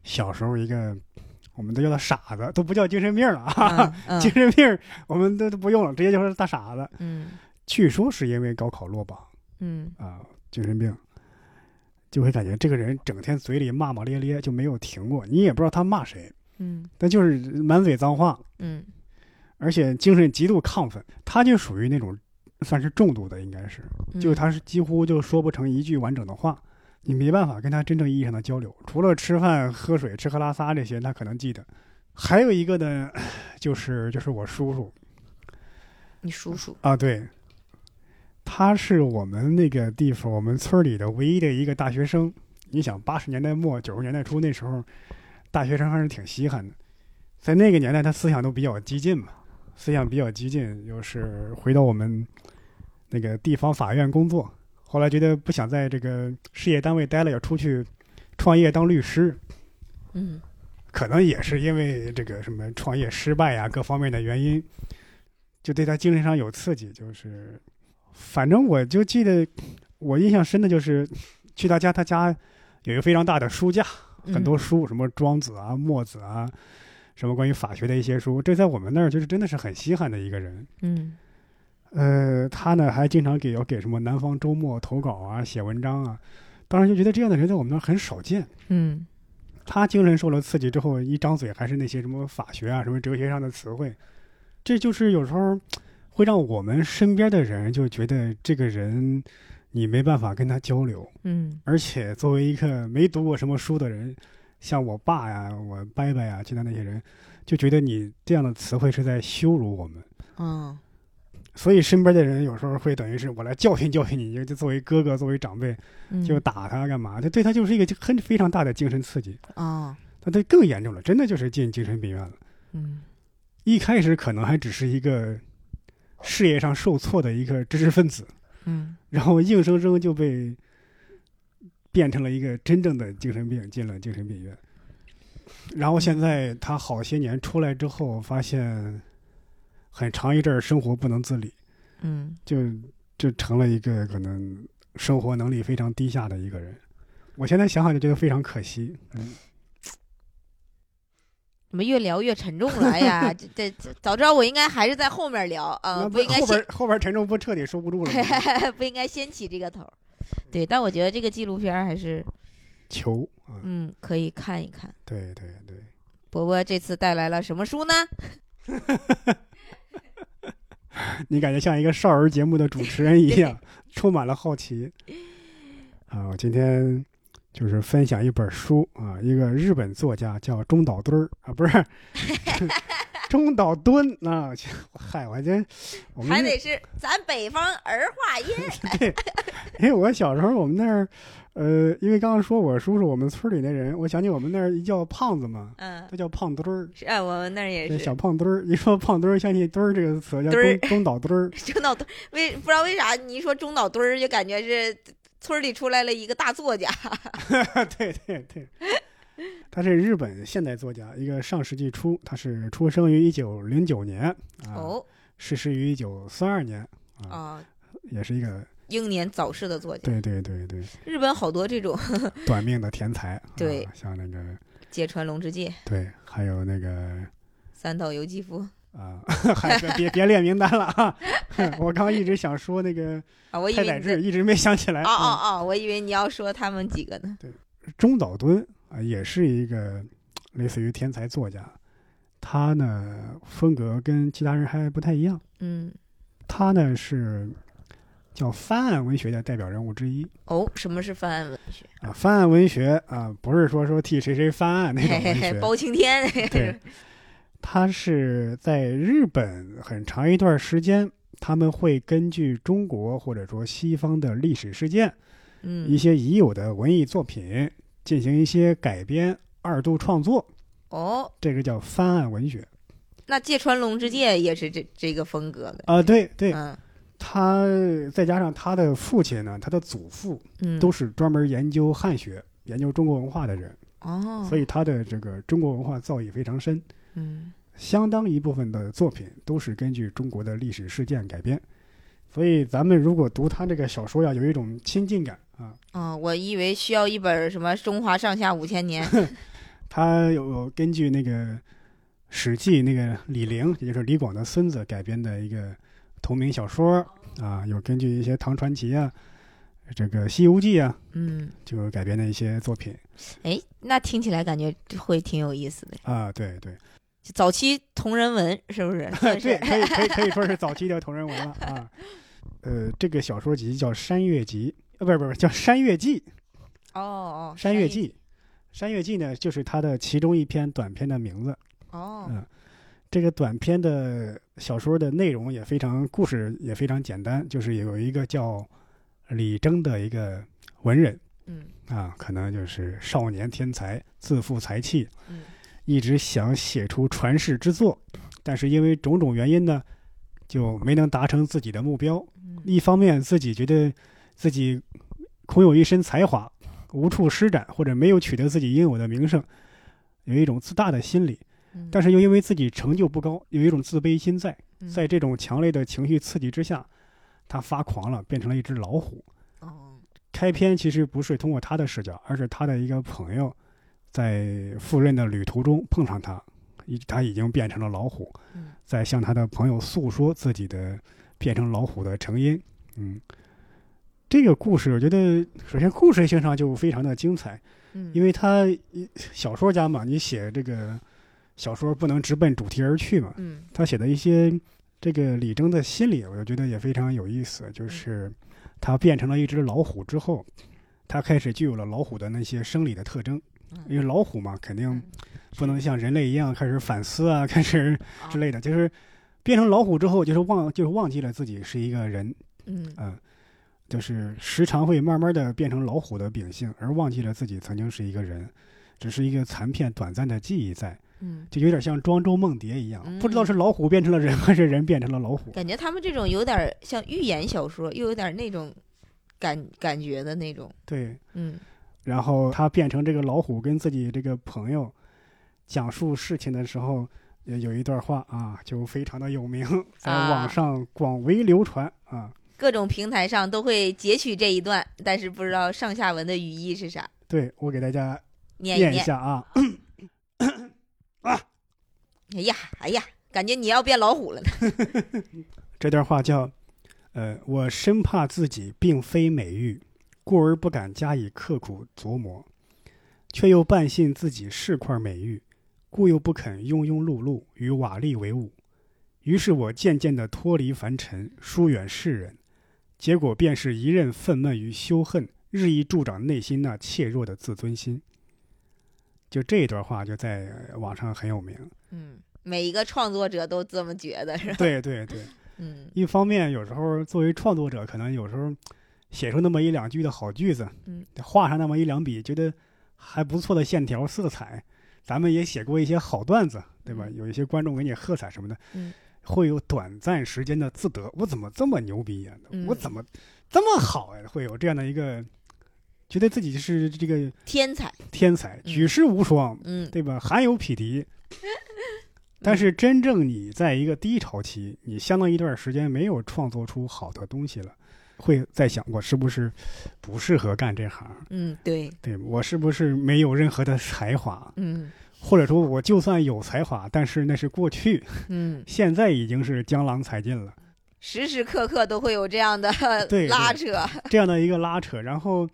小时候一个，我们都叫他傻子，都不叫精神病了啊，(laughs) 嗯精神病我们都都不用了，直接就是大傻子。嗯。据说是因为高考落榜嗯。啊，精神病，就会感觉这个人整天嘴里骂骂咧咧就没有停过，你也不知道他骂谁，嗯。但就是满嘴脏话，嗯。而且精神极度亢奋，他就属于那种算是重度的，应该是，嗯，就他是几乎就说不成一句完整的话，你没办法跟他真正意义上的交流，除了吃饭、喝水、吃喝拉撒这些，他可能记得。还有一个呢，就是就是我叔叔你叔叔，啊，对，他是我们那个地方我们村里的唯一的一个大学生。你想，八十年代末九十年代初那时候，大学生还是挺稀罕的，在那个年代，他思想都比较激进嘛，思想比较激进，就是回到我们那个地方法院工作，后来觉得不想在这个事业单位待了，要出去创业当律师，嗯可能也是因为这个什么创业失败呀、各方面的原因，就对他精神上有刺激。就是，反正我就记得，我印象深的就是去他家，他家有一个非常大的书架，很多书，什么庄子啊、墨子啊，什么关于法学的一些书，这在我们那儿就是真的是很稀罕的一个人。嗯呃，他呢还经常给要给什么南方周末投稿啊、写文章啊，当时就觉得这样的人在我们那儿很少见。嗯他精神受了刺激之后，一张嘴还是那些什么法学啊、什么哲学上的词汇，这就是有时候会让我们身边的人就觉得这个人你没办法跟他交流，嗯而且作为一个没读过什么书的人，像我爸呀、我伯伯呀，其他那些人，就觉得你这样的词汇是在羞辱我们。嗯所以身边的人有时候会等于是我来教训教训你，就作为哥哥、作为长辈，嗯，就打他干嘛？这对他就是一个很非常大的精神刺激。啊那他更严重了，真的就是进精神病院了。嗯一开始可能还只是一个事业上受挫的一个知识分子，嗯然后硬生生就被变成了一个真正的精神病，进了精神病院。然后现在他好些年出来之后，发现很长一阵儿生活不能自理，嗯就就成了一个可能生活能力非常低下的一个人。我现在想想就觉得非常可惜。嗯，怎么越聊越沉重了？哎呀，这这这早知道我应该还是在后面聊啊，那不应该先后边后边沉重不彻底收不住了。(laughs) 不应该先起这个头儿。(laughs) 对，但我觉得这个纪录片还是求啊，嗯可以看一看。对对对，伯伯这次带来了什么书呢？(laughs) (laughs) 你感觉像一个少儿节目的主持人一样，(laughs) 充满了好奇。啊，我今天就是分享一本书啊，一个日本作家叫中岛敦儿啊，不是 (laughs) 中岛敦啊，嗨，我这我们还得是咱北方儿化音。对，因为我小时候我们那儿，呃，因为刚刚说我叔叔我们村里那人，我想起我们那儿一叫胖子嘛，嗯，他叫胖墩儿，是啊，我们那儿也是小胖墩儿。一说胖墩儿，想起墩儿这个词，叫中中岛墩儿。(laughs) 中岛墩儿。为不知道为啥你一说中岛墩儿，就感觉是村里出来了一个大作家。(laughs) 对对对，(laughs) 他是日本现代作家，一个上世纪初，他是出生于一九零九年啊，哦逝世于一九三二年啊，啊，也是一个英年早逝的作家。对对对对日本好多这种 (laughs) 短命的天才。(laughs) 对啊，像那个芥川龙之介、对，还有那个三岛由纪夫啊，(laughs) 还别别别列名单了啊！我刚一直想说那个啊，我以太宰治，为一直没想起来。哦哦嗯哦，我以为你要说他们几个呢。对中岛敦啊，也是一个类似于天才作家，他呢风格跟其他人还不太一样。嗯，他呢是叫翻案文学的代表人物之一哦，什么是翻案文学？啊。翻案文学啊，不是说说替谁谁翻案那种嘿嘿嘿，文学，包青天。对，(laughs) 他是在日本很长一段时间，他们会根据中国或者说西方的历史事件，嗯一嗯，些已有的文艺作品进行一些改编、二度创作，哦，这个叫翻案文学那芥川龙之介也是这这个风格的。啊。对对，嗯他再加上他的父亲呢，他的祖父嗯，都是专门研究汉学、研究中国文化的人。哦，所以他的这个中国文化造诣非常深，嗯相当一部分的作品都是根据中国的历史事件改编。所以咱们如果读他这个小说呀，有一种亲近感啊。哦，我以为需要一本什么《中华上下五千年》(laughs) 他有根据那个《史记》那个李陵，也就是李广的孙子改编的一个同名小说啊，有根据一些唐传奇啊、这个《西游记》啊，嗯，就改编的一些作品哎，那听起来感觉会挺有意思的。啊。对对早期同人文是不是？(laughs) 是对，可以可以可以说是早期的同人文了啊。呃，这个小说集叫《山月集》，呃，不是不是叫《山月记》。哦哦，《山月记》，《山月记》呢，就是它的其中一篇短篇的名字。哦，嗯，这个短篇的小说的内容也非常，故事也非常简单，就是有一个叫李征的一个文人嗯啊，可能就是少年天才，自负才气，嗯一直想写出传世之作，但是因为种种原因呢，就没能达成自己的目标。嗯一方面自己觉得自己空有一身才华，无处施展，或者没有取得自己应有的名声，有一种自大的心理。嗯，但是又因为自己成就不高，有一种自卑心在，嗯在这种强烈的情绪刺激之下，他发狂了，变成了一只老虎。哦，开篇其实不是通过他的视角，而是他的一个朋友在赴任的旅途中碰上他，已他已经变成了老虎，嗯在向他的朋友诉说自己的变成老虎的成因。嗯，这个故事我觉得，首先故事性上就非常的精彩，嗯，因为他小说家嘛，你写这个小说不能直奔主题而去嘛，嗯他写的一些这个李征的心理，我就觉得也非常有意思。就是他变成了一只老虎之后，他开始具有了老虎的那些生理的特征。因为老虎嘛，肯定嗯不能像人类一样开始反思啊，开始啊之类的。就是变成老虎之后，就是忘，就是忘记了自己是一个人，嗯嗯，就是时常会慢慢的变成老虎的秉性，而忘记了自己曾经是一个人，只是一个残片短暂的记忆在。嗯，就有点像庄周梦蝶一样，嗯不知道是老虎变成了人，还是人变成了老虎。感觉他们这种有点像寓言小说，又有点那种感感觉的那种。对，嗯然后他变成这个老虎，跟自己这个朋友讲述事情的时候，也有一段话啊，就非常的有名，在啊网上广为流传啊。各种平台上都会截取这一段，但是不知道上下文的语义是啥。对我给大家念一念一下 (laughs) 啊，哎呀，哎呀，感觉你要变老虎了呢。(laughs) 这段话叫：呃，我深怕自己并非美玉，故而不敢加以刻苦琢磨，却又半信自己是块美玉，故又不肯庸庸碌碌与瓦砾为伍。于是我渐渐地脱离凡尘，疏远世人，结果便是一任愤懑与羞恨，日益助长内心那怯弱的自尊心。就这一段话就在网上很有名。嗯，每一个创作者都这么觉得，是吧？对对对。嗯一方面，有时候作为创作者，可能有时候写出那么一两句的好句子，嗯，画上那么一两笔，觉得还不错的线条、色彩。咱们也写过一些好段子，对吧？嗯有一些观众给你喝彩什么的，嗯，会有短暂时间的自得。我怎么这么牛逼呀、嗯我怎么这么好呀、会有这样的一个，觉得自己是这个天才。天才，嗯举世无双，嗯对吧？罕有匹敌。(laughs) 但是真正你在一个低潮期，你相当一段时间没有创作出好的东西了，会在想我是不是不适合干这行？嗯，对，对我是不是没有任何的才华？嗯或者说我就算有才华，但是那是过去，嗯，(laughs) 现在已经是江郎才尽了，时时刻刻都会有这样的对拉扯。(laughs) 这样的一个拉扯。然后，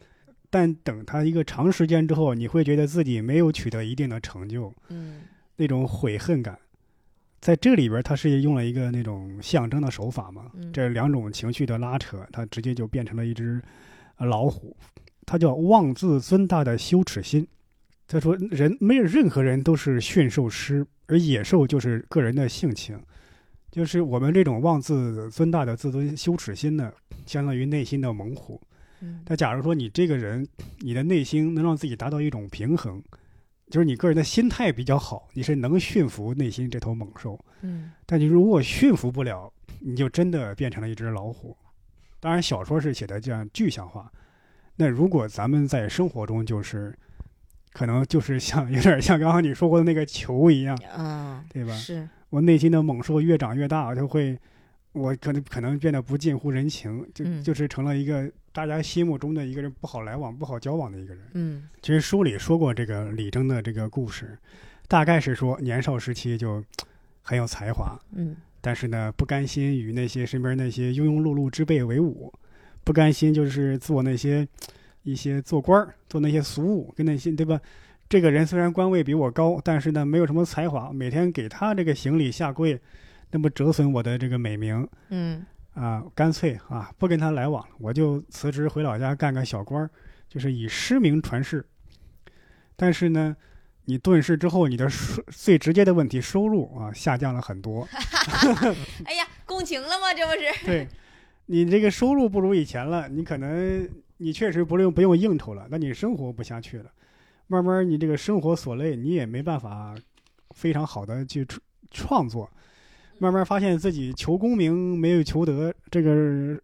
但等他一个长时间之后，你会觉得自己没有取得一定的成就，嗯那种悔恨感，在这里边，他是用了一个那种象征的手法嘛。嗯这两种情绪的拉扯，它直接就变成了一只呃老虎，它叫妄自尊大的羞耻心。他说，人没有任何人都是驯兽师，而野兽就是个人的性情。就是我们这种妄自尊大的自尊羞耻心呢，相当于内心的猛虎。嗯但假如说你这个人，你的内心能让自己达到一种平衡，就是你个人的心态比较好，你是能驯服内心这头猛兽。嗯但你如果驯服不了，你就真的变成了一只老虎。当然，小说是写的这样具象化。那如果咱们在生活中就是可能就是像有点像刚刚你说过的那个球一样，嗯，对吧？是，我内心的猛兽越长越大，就会，我可能可能变得不近乎人情，就、嗯就是成了一个大家心目中的一个人不好来往、不好交往的一个人。嗯其实书里说过这个李征的这个故事，大概是说年少时期就很有才华，嗯但是呢不甘心与那些身边那些庸庸碌碌之辈为伍，不甘心就是做那些一些做官儿、做那些俗务，跟那些对吧？这个人虽然官位比我高，但是呢没有什么才华，每天给他这个行礼下跪，那不折损我的这个美名嗯啊，干脆啊不跟他来往了，我就辞职回老家干个小官儿，就是以诗名传世。但是呢，你遁世之后，你的收最直接的问题收入啊下降了很多。(laughs) (laughs) 哎呀，共情了吗？这不是？对，你这个收入不如以前了，你可能你确实不用不用应酬了，那你生活不下去了，慢慢你这个生活所累，你也没办法非常好的去创创作，慢慢发现自己求功名没有求得，这个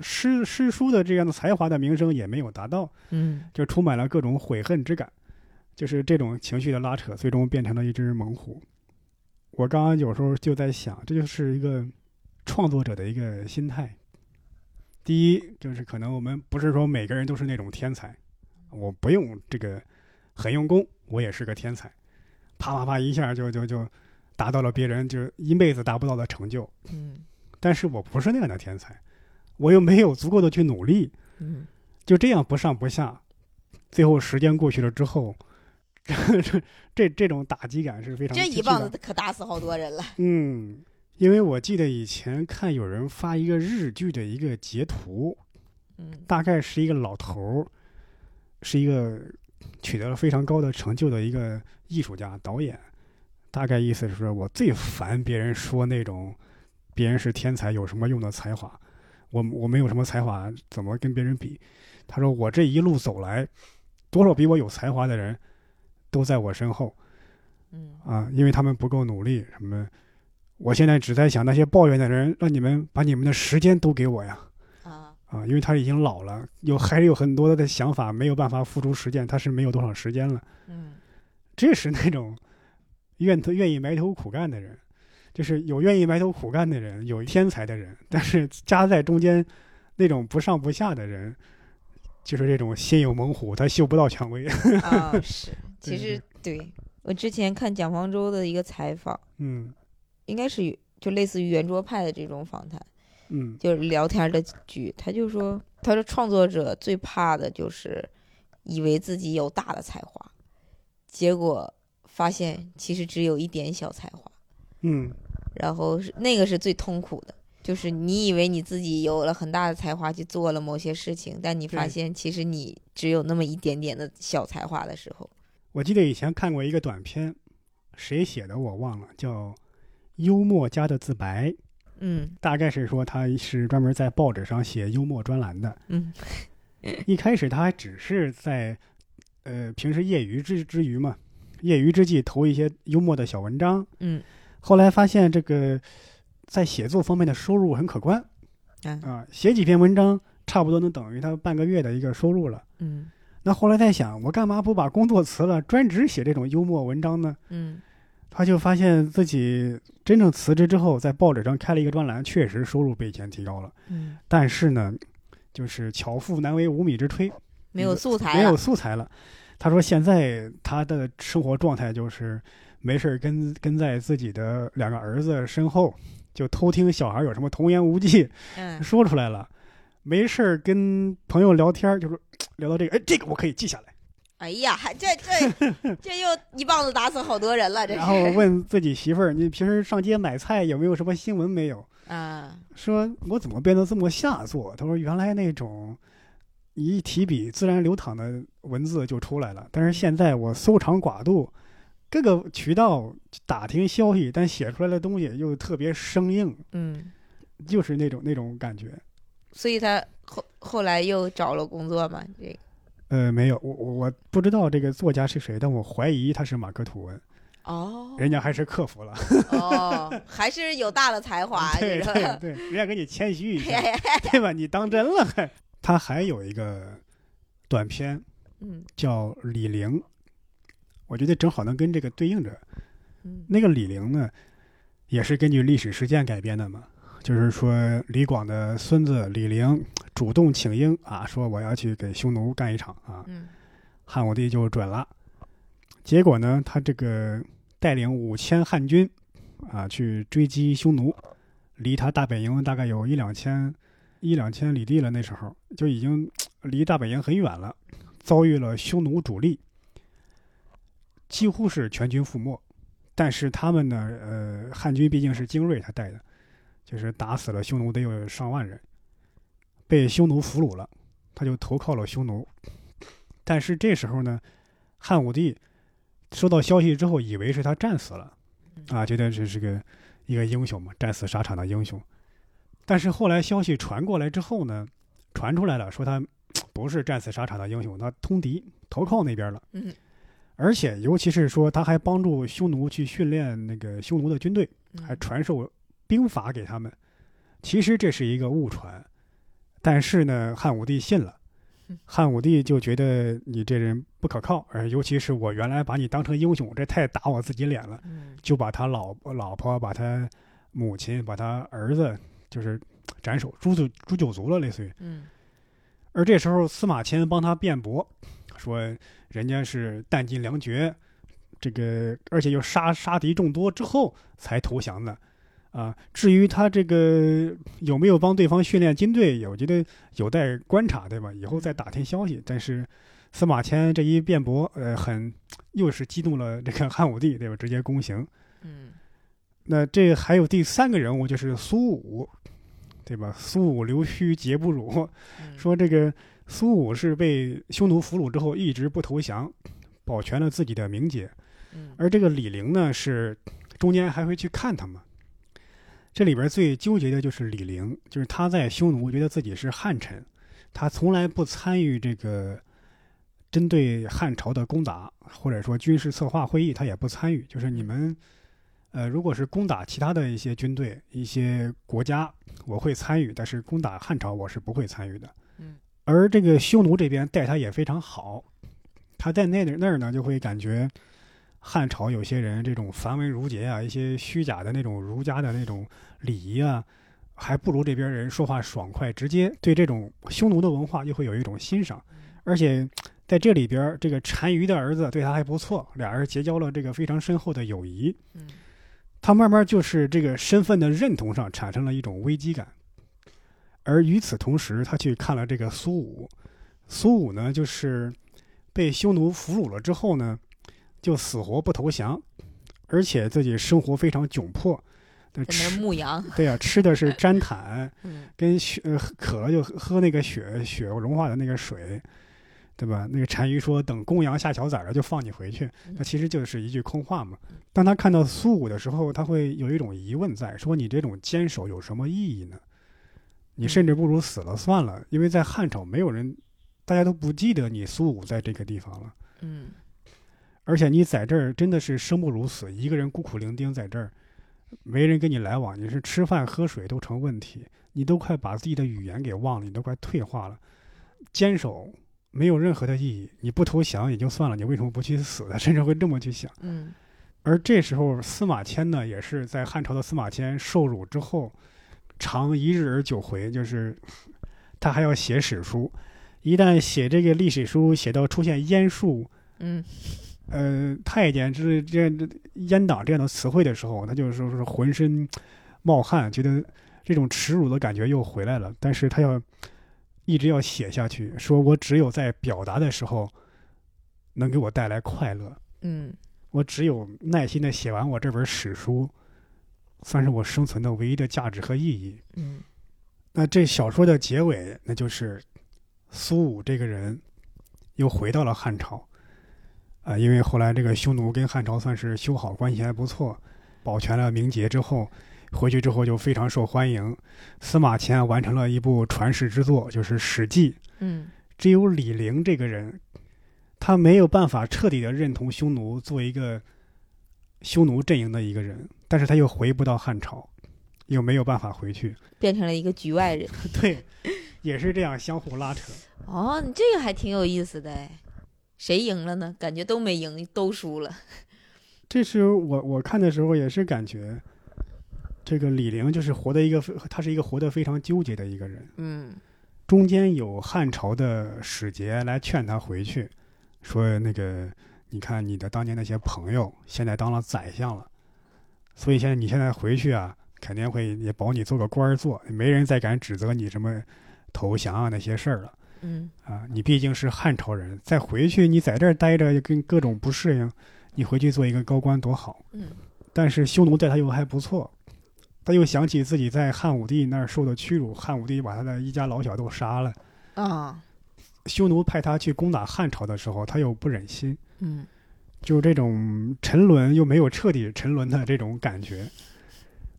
诗诗书的这样的才华的名声也没有达到，嗯就充满了各种悔恨之感，就是这种情绪的拉扯，最终变成了一只猛虎。我刚刚有时候就在想，这就是一个创作者的一个心态。第一，就是可能我们不是说每个人都是那种天才，我不用这个很用功，我也是个天才，啪啪啪一下就就就达到了别人就是一辈子达不到的成就。嗯。但是我不是那样的天才，我又没有足够的去努力，嗯。就这样不上不下，最后时间过去了之后，(laughs) 这这这种打击感是非常这一棒子可打死好多人了。嗯，因为我记得以前看有人发一个日剧的一个截图，嗯。大概是一个老头儿，是一个取得了非常高的成就的一个艺术家导演，大概意思是说我最烦别人说那种别人是天才有什么用的才华，我我没有什么才华，怎么跟别人比？他说我这一路走来，多少比我有才华的人都在我身后。嗯啊，因为他们不够努力，什么？我现在只在想那些抱怨的人，让你们把你们的时间都给我呀！啊啊，因为他已经老了，有还是有很多的想法没有办法付诸实践，他是没有多少时间了。嗯这是那种愿愿意埋头苦干的人，就是有愿意埋头苦干的人，有天才的人，但是夹在中间那种不上不下的人，就是这种心有猛虎，他嗅不到蔷薇。(laughs) 啊是，(laughs) 其对实对我之前看蒋方舟的一个采访，嗯应该是就类似于圆桌派的这种访谈。嗯就是聊天的剧，他就说，他说创作者最怕的就是以为自己有大的才华，结果发现其实只有一点小才华，嗯。然后是那个是最痛苦的，就是你以为你自己有了很大的才华去做了某些事情，但你发现其实你只有那么一点点的小才华的时候，我记得以前看过一个短片，谁写的我忘了，叫《幽默家的自白》，嗯。大概是说他是专门在报纸上写幽默专栏的。嗯。一开始他还只是在，呃，平时业余之之余嘛，业余之际投一些幽默的小文章。嗯后来发现这个在写作方面的收入很可观啊啊，写几篇文章差不多能等于他半个月的一个收入了。嗯那后来在想，我干嘛不把工作辞了，专职写这种幽默文章呢？嗯他就发现自己真正辞职之后，在报纸上开了一个专栏，确实收入比以前提高了。嗯，但是呢，就是巧妇难为无米之炊，没有素材没有，素材了。他说现在他的生活状态就是没事儿跟跟在自己的两个儿子身后，就偷听小孩有什么童言无忌嗯说出来了。没事儿跟朋友聊天，就是聊到这个，哎，这个我可以记下来。哎呀，还这这 (laughs) 这又一棒子打死好多人了，这然后问自己媳妇儿：“你平时上街买菜有没有什么新闻没有？”啊，说我怎么变得这么下作？他说原来那种一提笔自然流淌的文字就出来了，但是现在我搜肠刮肚，各个渠道打听消息，但写出来的东西又特别生硬，嗯，就是那种那种感觉。所以他后后来又找了工作嘛，这个呃，没有，我我我不知道这个作家是谁，但我怀疑他是马克吐温，哦人家还是克服了。哦，还是有大的才华，(laughs) 对对对，人家给你谦虚一下，(laughs) 对吧？你当真了 (laughs) 还？他还有一个短片，嗯叫李陵，我觉得正好能跟这个对应着。嗯那个李陵呢，也是根据历史事件改编的嘛，就是说李广的孙子李陵主动请缨啊，说我要去给匈奴干一场啊，嗯汉武帝就准了。结果呢，他这个带领五千汉军啊去追击匈奴，离他大本营大概有一两千一两千里地了，那时候就已经离大本营很远了，遭遇了匈奴主力，几乎是全军覆没。但是他们呢，呃，汉军毕竟是精锐，他带的，就是打死了匈奴得有上万人，被匈奴俘虏了，他就投靠了匈奴。但是这时候呢，汉武帝收到消息之后，以为是他战死了，啊，觉得这是个一个英雄嘛，战死沙场的英雄。但是后来消息传过来之后呢，传出来了，说他不是战死沙场的英雄，他通敌投靠那边了。嗯而且尤其是说，他还帮助匈奴去训练那个匈奴的军队，嗯还传授兵法给他们。其实这是一个误传，但是呢，汉武帝信了嗯。汉武帝就觉得你这人不可靠，而尤其是我原来把你当成英雄，这太打我自己脸了，嗯就把他老老婆、把他母亲、把他儿子，就是斩首诛九诛九族了，类似于。嗯而这时候司马迁帮他辩驳，说人家是弹尽粮绝，这个而且又杀杀敌众多之后才投降的，啊，至于他这个有没有帮对方训练军队，我觉得有待观察，对吧？以后再打听消息。但是司马迁这一辩驳，呃，很又是激怒了这个汉武帝，对吧？直接宫刑。嗯那这还有第三个人物就是苏武，对吧？苏武留须节不辱，嗯 (laughs) 说这个苏武是被匈奴俘虏之后一直不投降，保全了自己的名节。嗯而这个李陵呢，是中间还会去看他们。这里边最纠结的就是李陵，就是他在匈奴觉得自己是汉臣，他从来不参与这个针对汉朝的攻打，或者说军事策划会议，他也不参与。就是你们，呃，如果是攻打其他的一些军队、一些国家，我会参与，但是攻打汉朝我是不会参与的。嗯，而这个匈奴这边待他也非常好，他在那那儿呢就会感觉汉朝有些人这种繁文缛节啊，一些虚假的那种儒家的那种礼仪啊，还不如这边人说话爽快直接，对这种匈奴的文化又会有一种欣赏，而且在这里边，这个单于的儿子对他还不错，俩人结交了这个非常深厚的友谊。嗯他慢慢就是这个身份的认同上产生了一种危机感，而与此同时，他去看了这个苏武，苏武呢就是被匈奴俘虏了之后呢，就死活不投降，而且自己生活非常窘迫，吃牧羊，对呀、吃的是 (laughs) 毡毯，嗯。跟血呃渴了就喝喝那个血血融化的那个水，对吧？那个单于说等公羊下小崽了就放你回去，嗯那其实就是一句空话嘛。当他看到苏武的时候，他会有一种疑问在，说你这种坚守有什么意义呢？你甚至不如死了算了，因为在汉朝没有人，大家都不记得你苏武在这个地方了，嗯而且你在这儿真的是生不如死，一个人孤苦伶仃在这儿，没人跟你来往，你是吃饭喝水都成问题，你都快把自己的语言给忘了，你都快退化了。坚守没有任何的意义，你不投降也就算了，你为什么不去死呢？(laughs) 甚至会这么去想。嗯而这时候，司马迁呢，也是在汉朝的司马迁受辱之后，常一日而久回，就是他还要写史书。一旦写这个历史书，写到出现阉术、嗯呃太监之这样的阉党这样的词汇的时候，他就是说是浑身冒汗，觉得这种耻辱的感觉又回来了。但是他要一直要写下去，说我只有在表达的时候能给我带来快乐。嗯我只有耐心的写完我这本史书，算是我生存的唯一的价值和意义。嗯那这小说的结尾，那就是苏武这个人又回到了汉朝，啊、因为后来这个匈奴跟汉朝算是修好关系还不错，保全了名节之后，回去之后就非常受欢迎。司马迁完成了一部传世之作，就是《史记》。嗯只有李陵这个人，他没有办法彻底的认同匈奴做一个匈奴阵营的一个人，但是他又回不到汉朝，又没有办法回去，变成了一个局外人。(laughs) 对，也是这样相互拉扯。哦，你这个还挺有意思的哎。谁赢了呢？感觉都没赢，都输了。这是我我看的时候也是感觉，这个李陵就是活的一个，他是一个活得非常纠结的一个人。嗯中间有汉朝的使节来劝他回去，说那个你看你的当年那些朋友现在当了宰相了，所以现在你现在回去啊，肯定会也保你做个官儿做，没人再敢指责你什么投降啊那些事儿了嗯啊。你毕竟是汉朝人，再回去你在这儿待着跟各种不适应，你回去做一个高官多好。嗯但是匈奴对他又还不错，他又想起自己在汉武帝那儿受的屈辱，汉武帝把他的一家老小都杀了。啊匈奴派他去攻打汉朝的时候，他又不忍心，嗯就这种沉沦又没有彻底沉沦的这种感觉。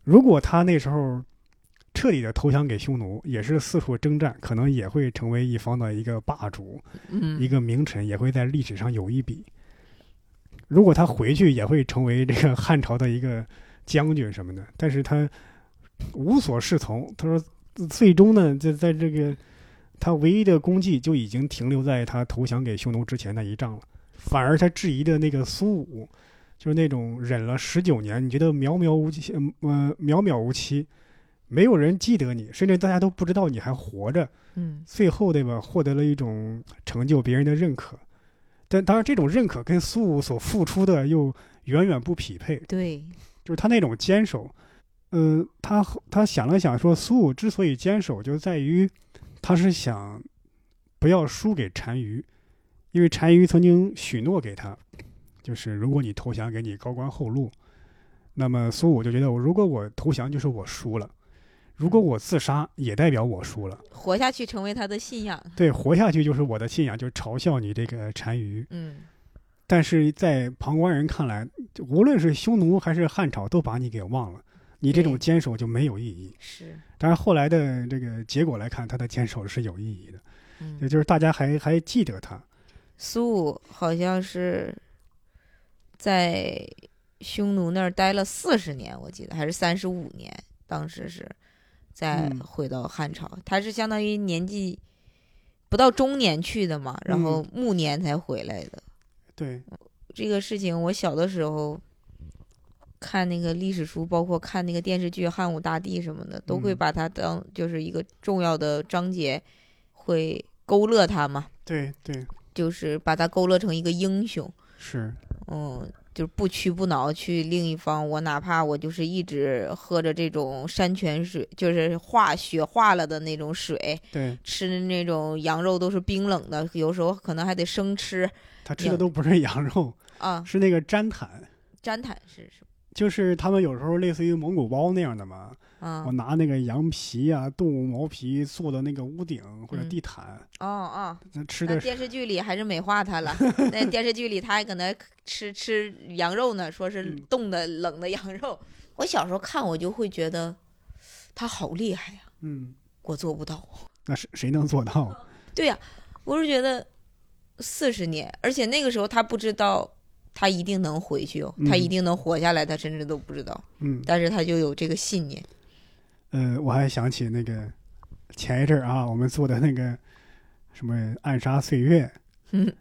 如果他那时候彻底的投降给匈奴，也是四处征战，可能也会成为一方的一个霸主，嗯一个名臣，也会在历史上有一笔。如果他回去，也会成为这个汉朝的一个将军什么的，但是他无所适从。他说，最终呢，在在这个他唯一的功绩就已经停留在他投降给匈奴之前那一仗了。反而他质疑的那个苏武，就是那种忍了十九年，你觉得渺渺无期，呃，渺渺无期，没有人记得你，甚至大家都不知道你还活着。嗯最后对吧，获得了一种成就，别人的认可。但当然，这种认可跟苏武所付出的又远远不匹配。对就是他那种坚守，呃，他他想了想说，苏武之所以坚守，就在于他是想不要输给单于，因为单于曾经许诺给他，就是如果你投降，给你高官厚禄。那么苏武就觉得，我如果我投降，就是我输了；如果我自杀，也代表我输了。活下去成为他的信仰。对，活下去就是我的信仰，就是嘲笑你这个单于。嗯但是在旁观人看来，无论是匈奴还是汉朝，都把你给忘了，你这种坚守就没有意义。是。但是，后来的这个结果来看，他的坚守是有意义的，也嗯，就是大家还还记得他。苏武好像是在匈奴那儿待了四十年，我记得还是三十五年，当时是再嗯。回到汉朝，他是相当于年纪不到中年去的嘛，然后暮年才回来的。对，这个事情，我小的时候看那个历史书，包括看那个电视剧《汉武大帝》什么的，都会嗯。把它当就是一个重要的章节，会勾勒他嘛，对，对，就是把他勾勒成一个英雄，是，嗯，就是不屈不挠去另一方。我哪怕我就是一直喝着这种山泉水，就是化雪化了的那种水，对。吃的那种羊肉都是冰冷的，有时候可能还得生吃他吃的都不是羊肉，(laughs) 啊。是那个毡毯，毡毯是什么？就是他们有时候类似于蒙古包那样的嘛。啊我拿那个羊皮啊、动物毛皮做的那个屋顶或者嗯地毯，哦哦，那吃的电视剧里还是美化他了。(laughs) 那电视剧里他还搁那吃吃羊肉呢，说是嗯冻的冷的羊肉。我小时候看我就会觉得他好厉害呀、嗯，我做不到。那谁谁能做到？对呀、我是觉得四十年，而且那个时候他不知道他一定能回去哦，他嗯一定能活下来，他甚至都不知道。嗯，但是他就有这个信念。呃，我还想起那个前一阵儿啊，我们做的那个什么《暗杀岁月》，嗯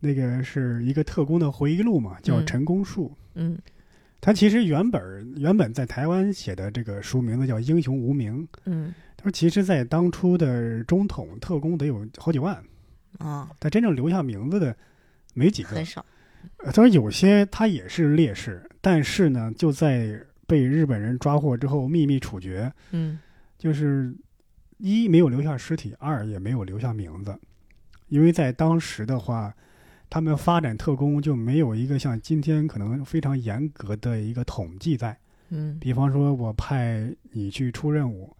那个是一个特工的回忆录嘛，叫《嗯陈功树》。嗯他其实原本原本在台湾写的这个书名字叫《英雄无名》，嗯他说其实，在当初的中统特工得有好几万，啊，但真正留下名字的没几个很。少。呃他说有些他也是烈士，但是呢，就在被日本人抓获之后秘密处决，嗯就是一没有留下尸体，二也没有留下名字，因为在当时的话，他们发展特工就没有一个像今天可能非常严格的一个统计在。嗯比方说，我派你去出任务，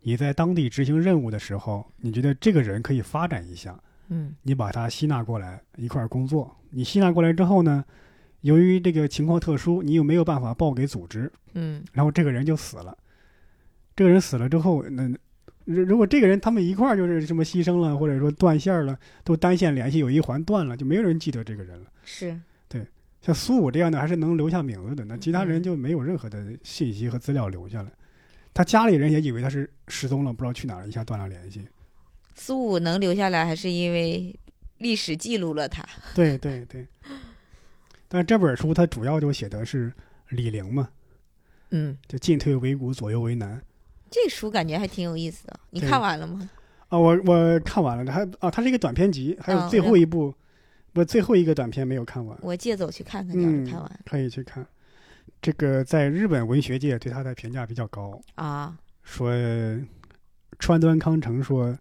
你在当地执行任务的时候，你觉得这个人可以发展一下，嗯你把他吸纳过来一块儿工作。你吸纳过来之后呢，由于这个情况特殊，你又没有办法报给组织，嗯然后这个人就死了。这个人死了之后，那如如果这个人他们一块儿就是什么牺牲了，或者说断线了，都单线联系有一环断了，就没有人记得这个人了。是对像苏武这样的还是能留下名字的，那其他人嗯就没有任何的信息和资料留下来。他家里人也以为他是失踪了，不知道去哪儿，一下断了联系。苏武能留下来，还是因为历史记录了他。对对对。但这本书它主要就写的是李陵嘛，嗯，就进退维谷，左右为难。这书感觉还挺有意思的，你看完了吗？啊，我我看完了，还啊，它是一个短篇集，还有嗯最后一部，不，最后一个短篇没有看完，我借走去看看，要是嗯看完、可以去看。这个在日本文学界对他的评价比较高，啊，说川端康成说，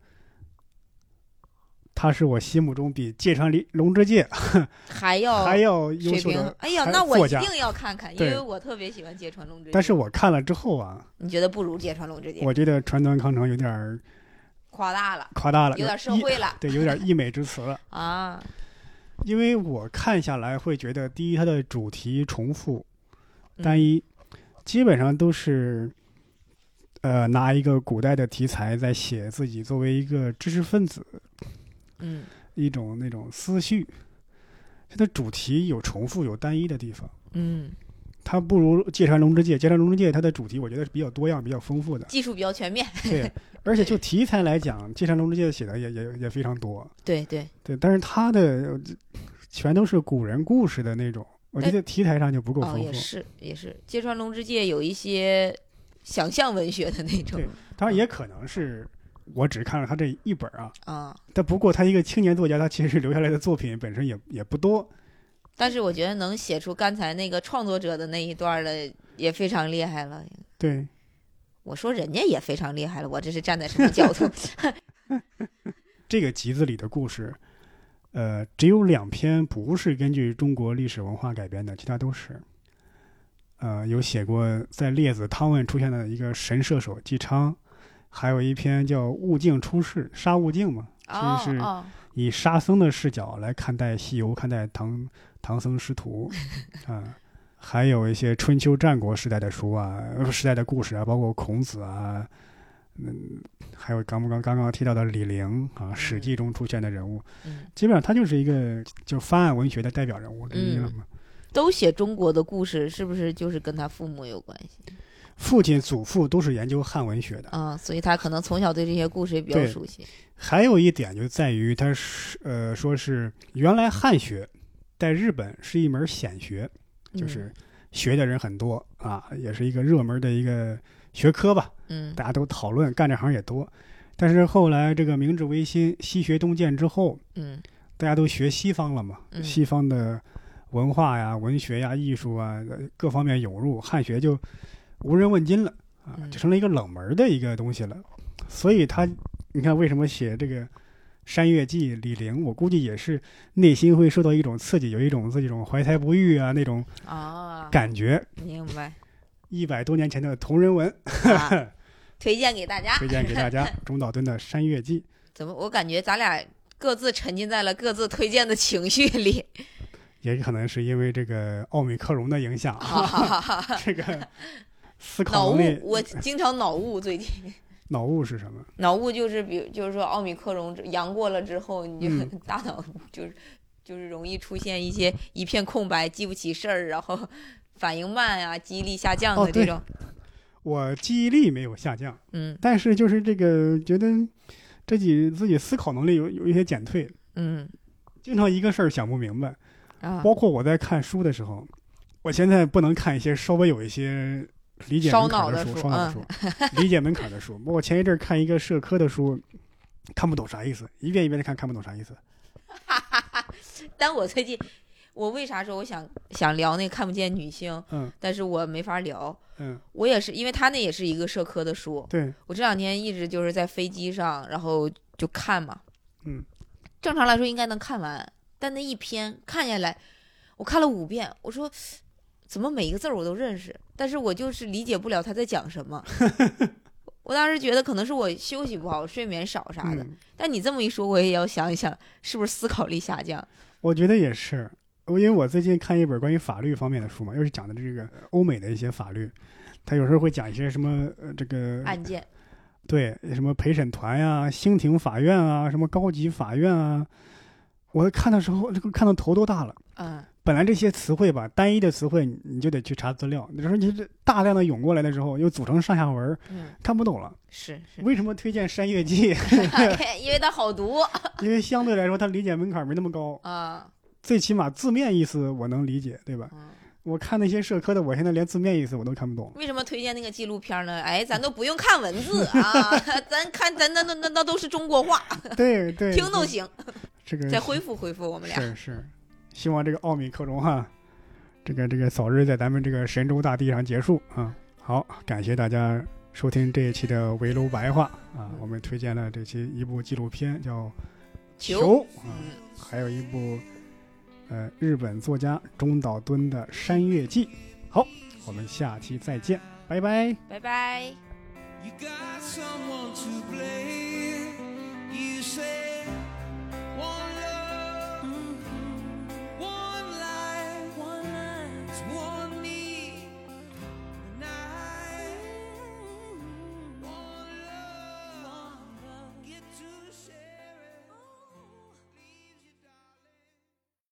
他是我心目中比芥川龙龙之介 (laughs) 还要 (laughs) 还要优秀的。哎呀，那我一定要看看，因为我特别喜欢芥川龙之介。但是我看了之后啊，你觉得不如芥川龙之介？我觉得川端康成有点夸大了，夸大了，有点社溢会了对，有点溢美之词了。(laughs) 啊。因为我看下来会觉得，第一，它的主题重复嗯单一，基本上都是，呃，拿一个古代的题材在写自己作为一个知识分子嗯一种那种思绪。它的主题有重复，有单一的地方。嗯，它不如芥川龙之介，芥川龙之介它的主题我觉得是比较多样、比较丰富的。技术比较全面。对，而且就题材来讲，芥川龙之介写的也也也非常多。对对，对，但是他的呃全都是古人故事的那种，我觉得题材上就不够哦，丰富。也是也是，芥川龙之介有一些想象文学的那种对当然也可能是我只看了他这一本啊，啊。但不过他一个青年作家，他其实留下来的作品本身也也不多。但是我觉得能写出刚才那个创作者的那一段的也非常厉害了。对，我说人家也非常厉害了，我这是站在什么角度？(laughs) 这个集子里的故事，呃，只有两篇不是根据中国历史文化改编的，其他都是。呃，有写过在列子汤问出现的一个神射手姬昌，还有一篇叫《悟净出世》，沙悟净嘛，哦其实是哦，以沙僧的视角来看待西游，看待唐唐僧师徒，(laughs) 啊，还有一些春秋战国时代的书啊，呃时代的故事啊，包括孔子啊，嗯，还有刚刚刚刚提到的李陵啊，《史记》中出现的人物，嗯，基本上他就是一个就翻案文学的代表人物之一了嘛。都写中国的故事，是不是就是跟他父母有关系父亲、祖父都是研究汉文学的。啊？所以他可能从小对这些故事也比较熟悉。还有一点就在于，他是呃，说是原来汉学在日本是一门显学，就是学的人很多啊，也是一个热门的一个学科吧，嗯大家都讨论，干这行也多。但是后来这个明治维新，西学东渐之后，嗯大家都学西方了嘛，嗯西方的文化呀、文学呀、艺术啊呃各方面涌入，汉学就无人问津了啊，嗯就成了一个冷门的一个东西了。所以他，你看为什么写这个《山月记》李陵，我估计也是内心会受到一种刺激，有一种自己种怀才不遇啊那种啊，感觉。明白 (laughs) 一百多年前的同人文，啊，(laughs) 推荐给大家。推荐给大家 (laughs) 中岛敦的《山月记》。怎么？我感觉咱俩各自沉浸在了各自推荐的情绪里。也可能是因为这个奥米克戎的影响，哈哈哈哈！这个思脑雾考能力，我经常脑雾，最近。(laughs) 脑雾是什么？脑雾就是比如就是说奥密克戎阳过了之后，你就、嗯。(laughs) 大脑就是就是容易出现一些一片空白，记不起事儿，然后反应慢啊，记忆力下降的这种。我记忆力没有下降，嗯。但是就是这个觉得自己自己思考能力有有一些减退，嗯。经常一个事儿想不明白。啊，包括我在看书的时候，我现在不能看一些稍微有一些理解门槛书、烧脑的书嗯烧脑的书、理解门槛的书。我前一阵儿看一个社科的书，看不懂啥意思，一遍一遍的看，看不懂啥意思。(laughs) 但我最近。我为啥说我想想聊那个看不见女性，嗯但是我没法聊。嗯，我也是，因为他那也是一个社科的书，对，我这两天一直就是在飞机上，然后就看嘛。嗯，正常来说应该能看完，但那一篇看下来，我看了五遍，我说怎么每一个字儿我都认识，但是我就是理解不了他在讲什么。(laughs) 我当时觉得可能是我休息不好，睡眠少啥的。嗯，但你这么一说，我也要想一想，是不是思考力下降？我觉得也是。因为我最近看一本关于法律方面的书嘛，又是讲的这个欧美的一些法律，他有时候会讲一些什么呃这个案件，对，什么陪审团呀、星庭法院啊、什么高级法院啊，我看的时候，这个看到头都大了。嗯本来这些词汇吧，单一的词汇你你就得去查资料，你说你这大量的涌过来的时候，又组成上下文，嗯，看不懂了。是是，为什么推荐《山月记》？(laughs) 因为它好读 (laughs) 因为相对来说，它理解门槛没那么高，啊，最起码字面意思我能理解，对吧？嗯。我看那些社科的，我现在连字面意思我都看不懂。为什么推荐那个纪录片呢？哎，咱都不用看文字啊，(laughs) 咱看咱那那那那都是中国话，对对，听都行。这个再恢复恢复我们俩。是是，希望这个奥米克戎哈，这个这个早日在咱们这个神州大地上结束啊！好，感谢大家收听这一期的围炉白话啊，我们推荐了这期一部纪录片叫《球还有一部呃日本作家中岛敦的《山月记》。好，我们下期再见，拜拜。拜拜。You got someone to blame. You say one.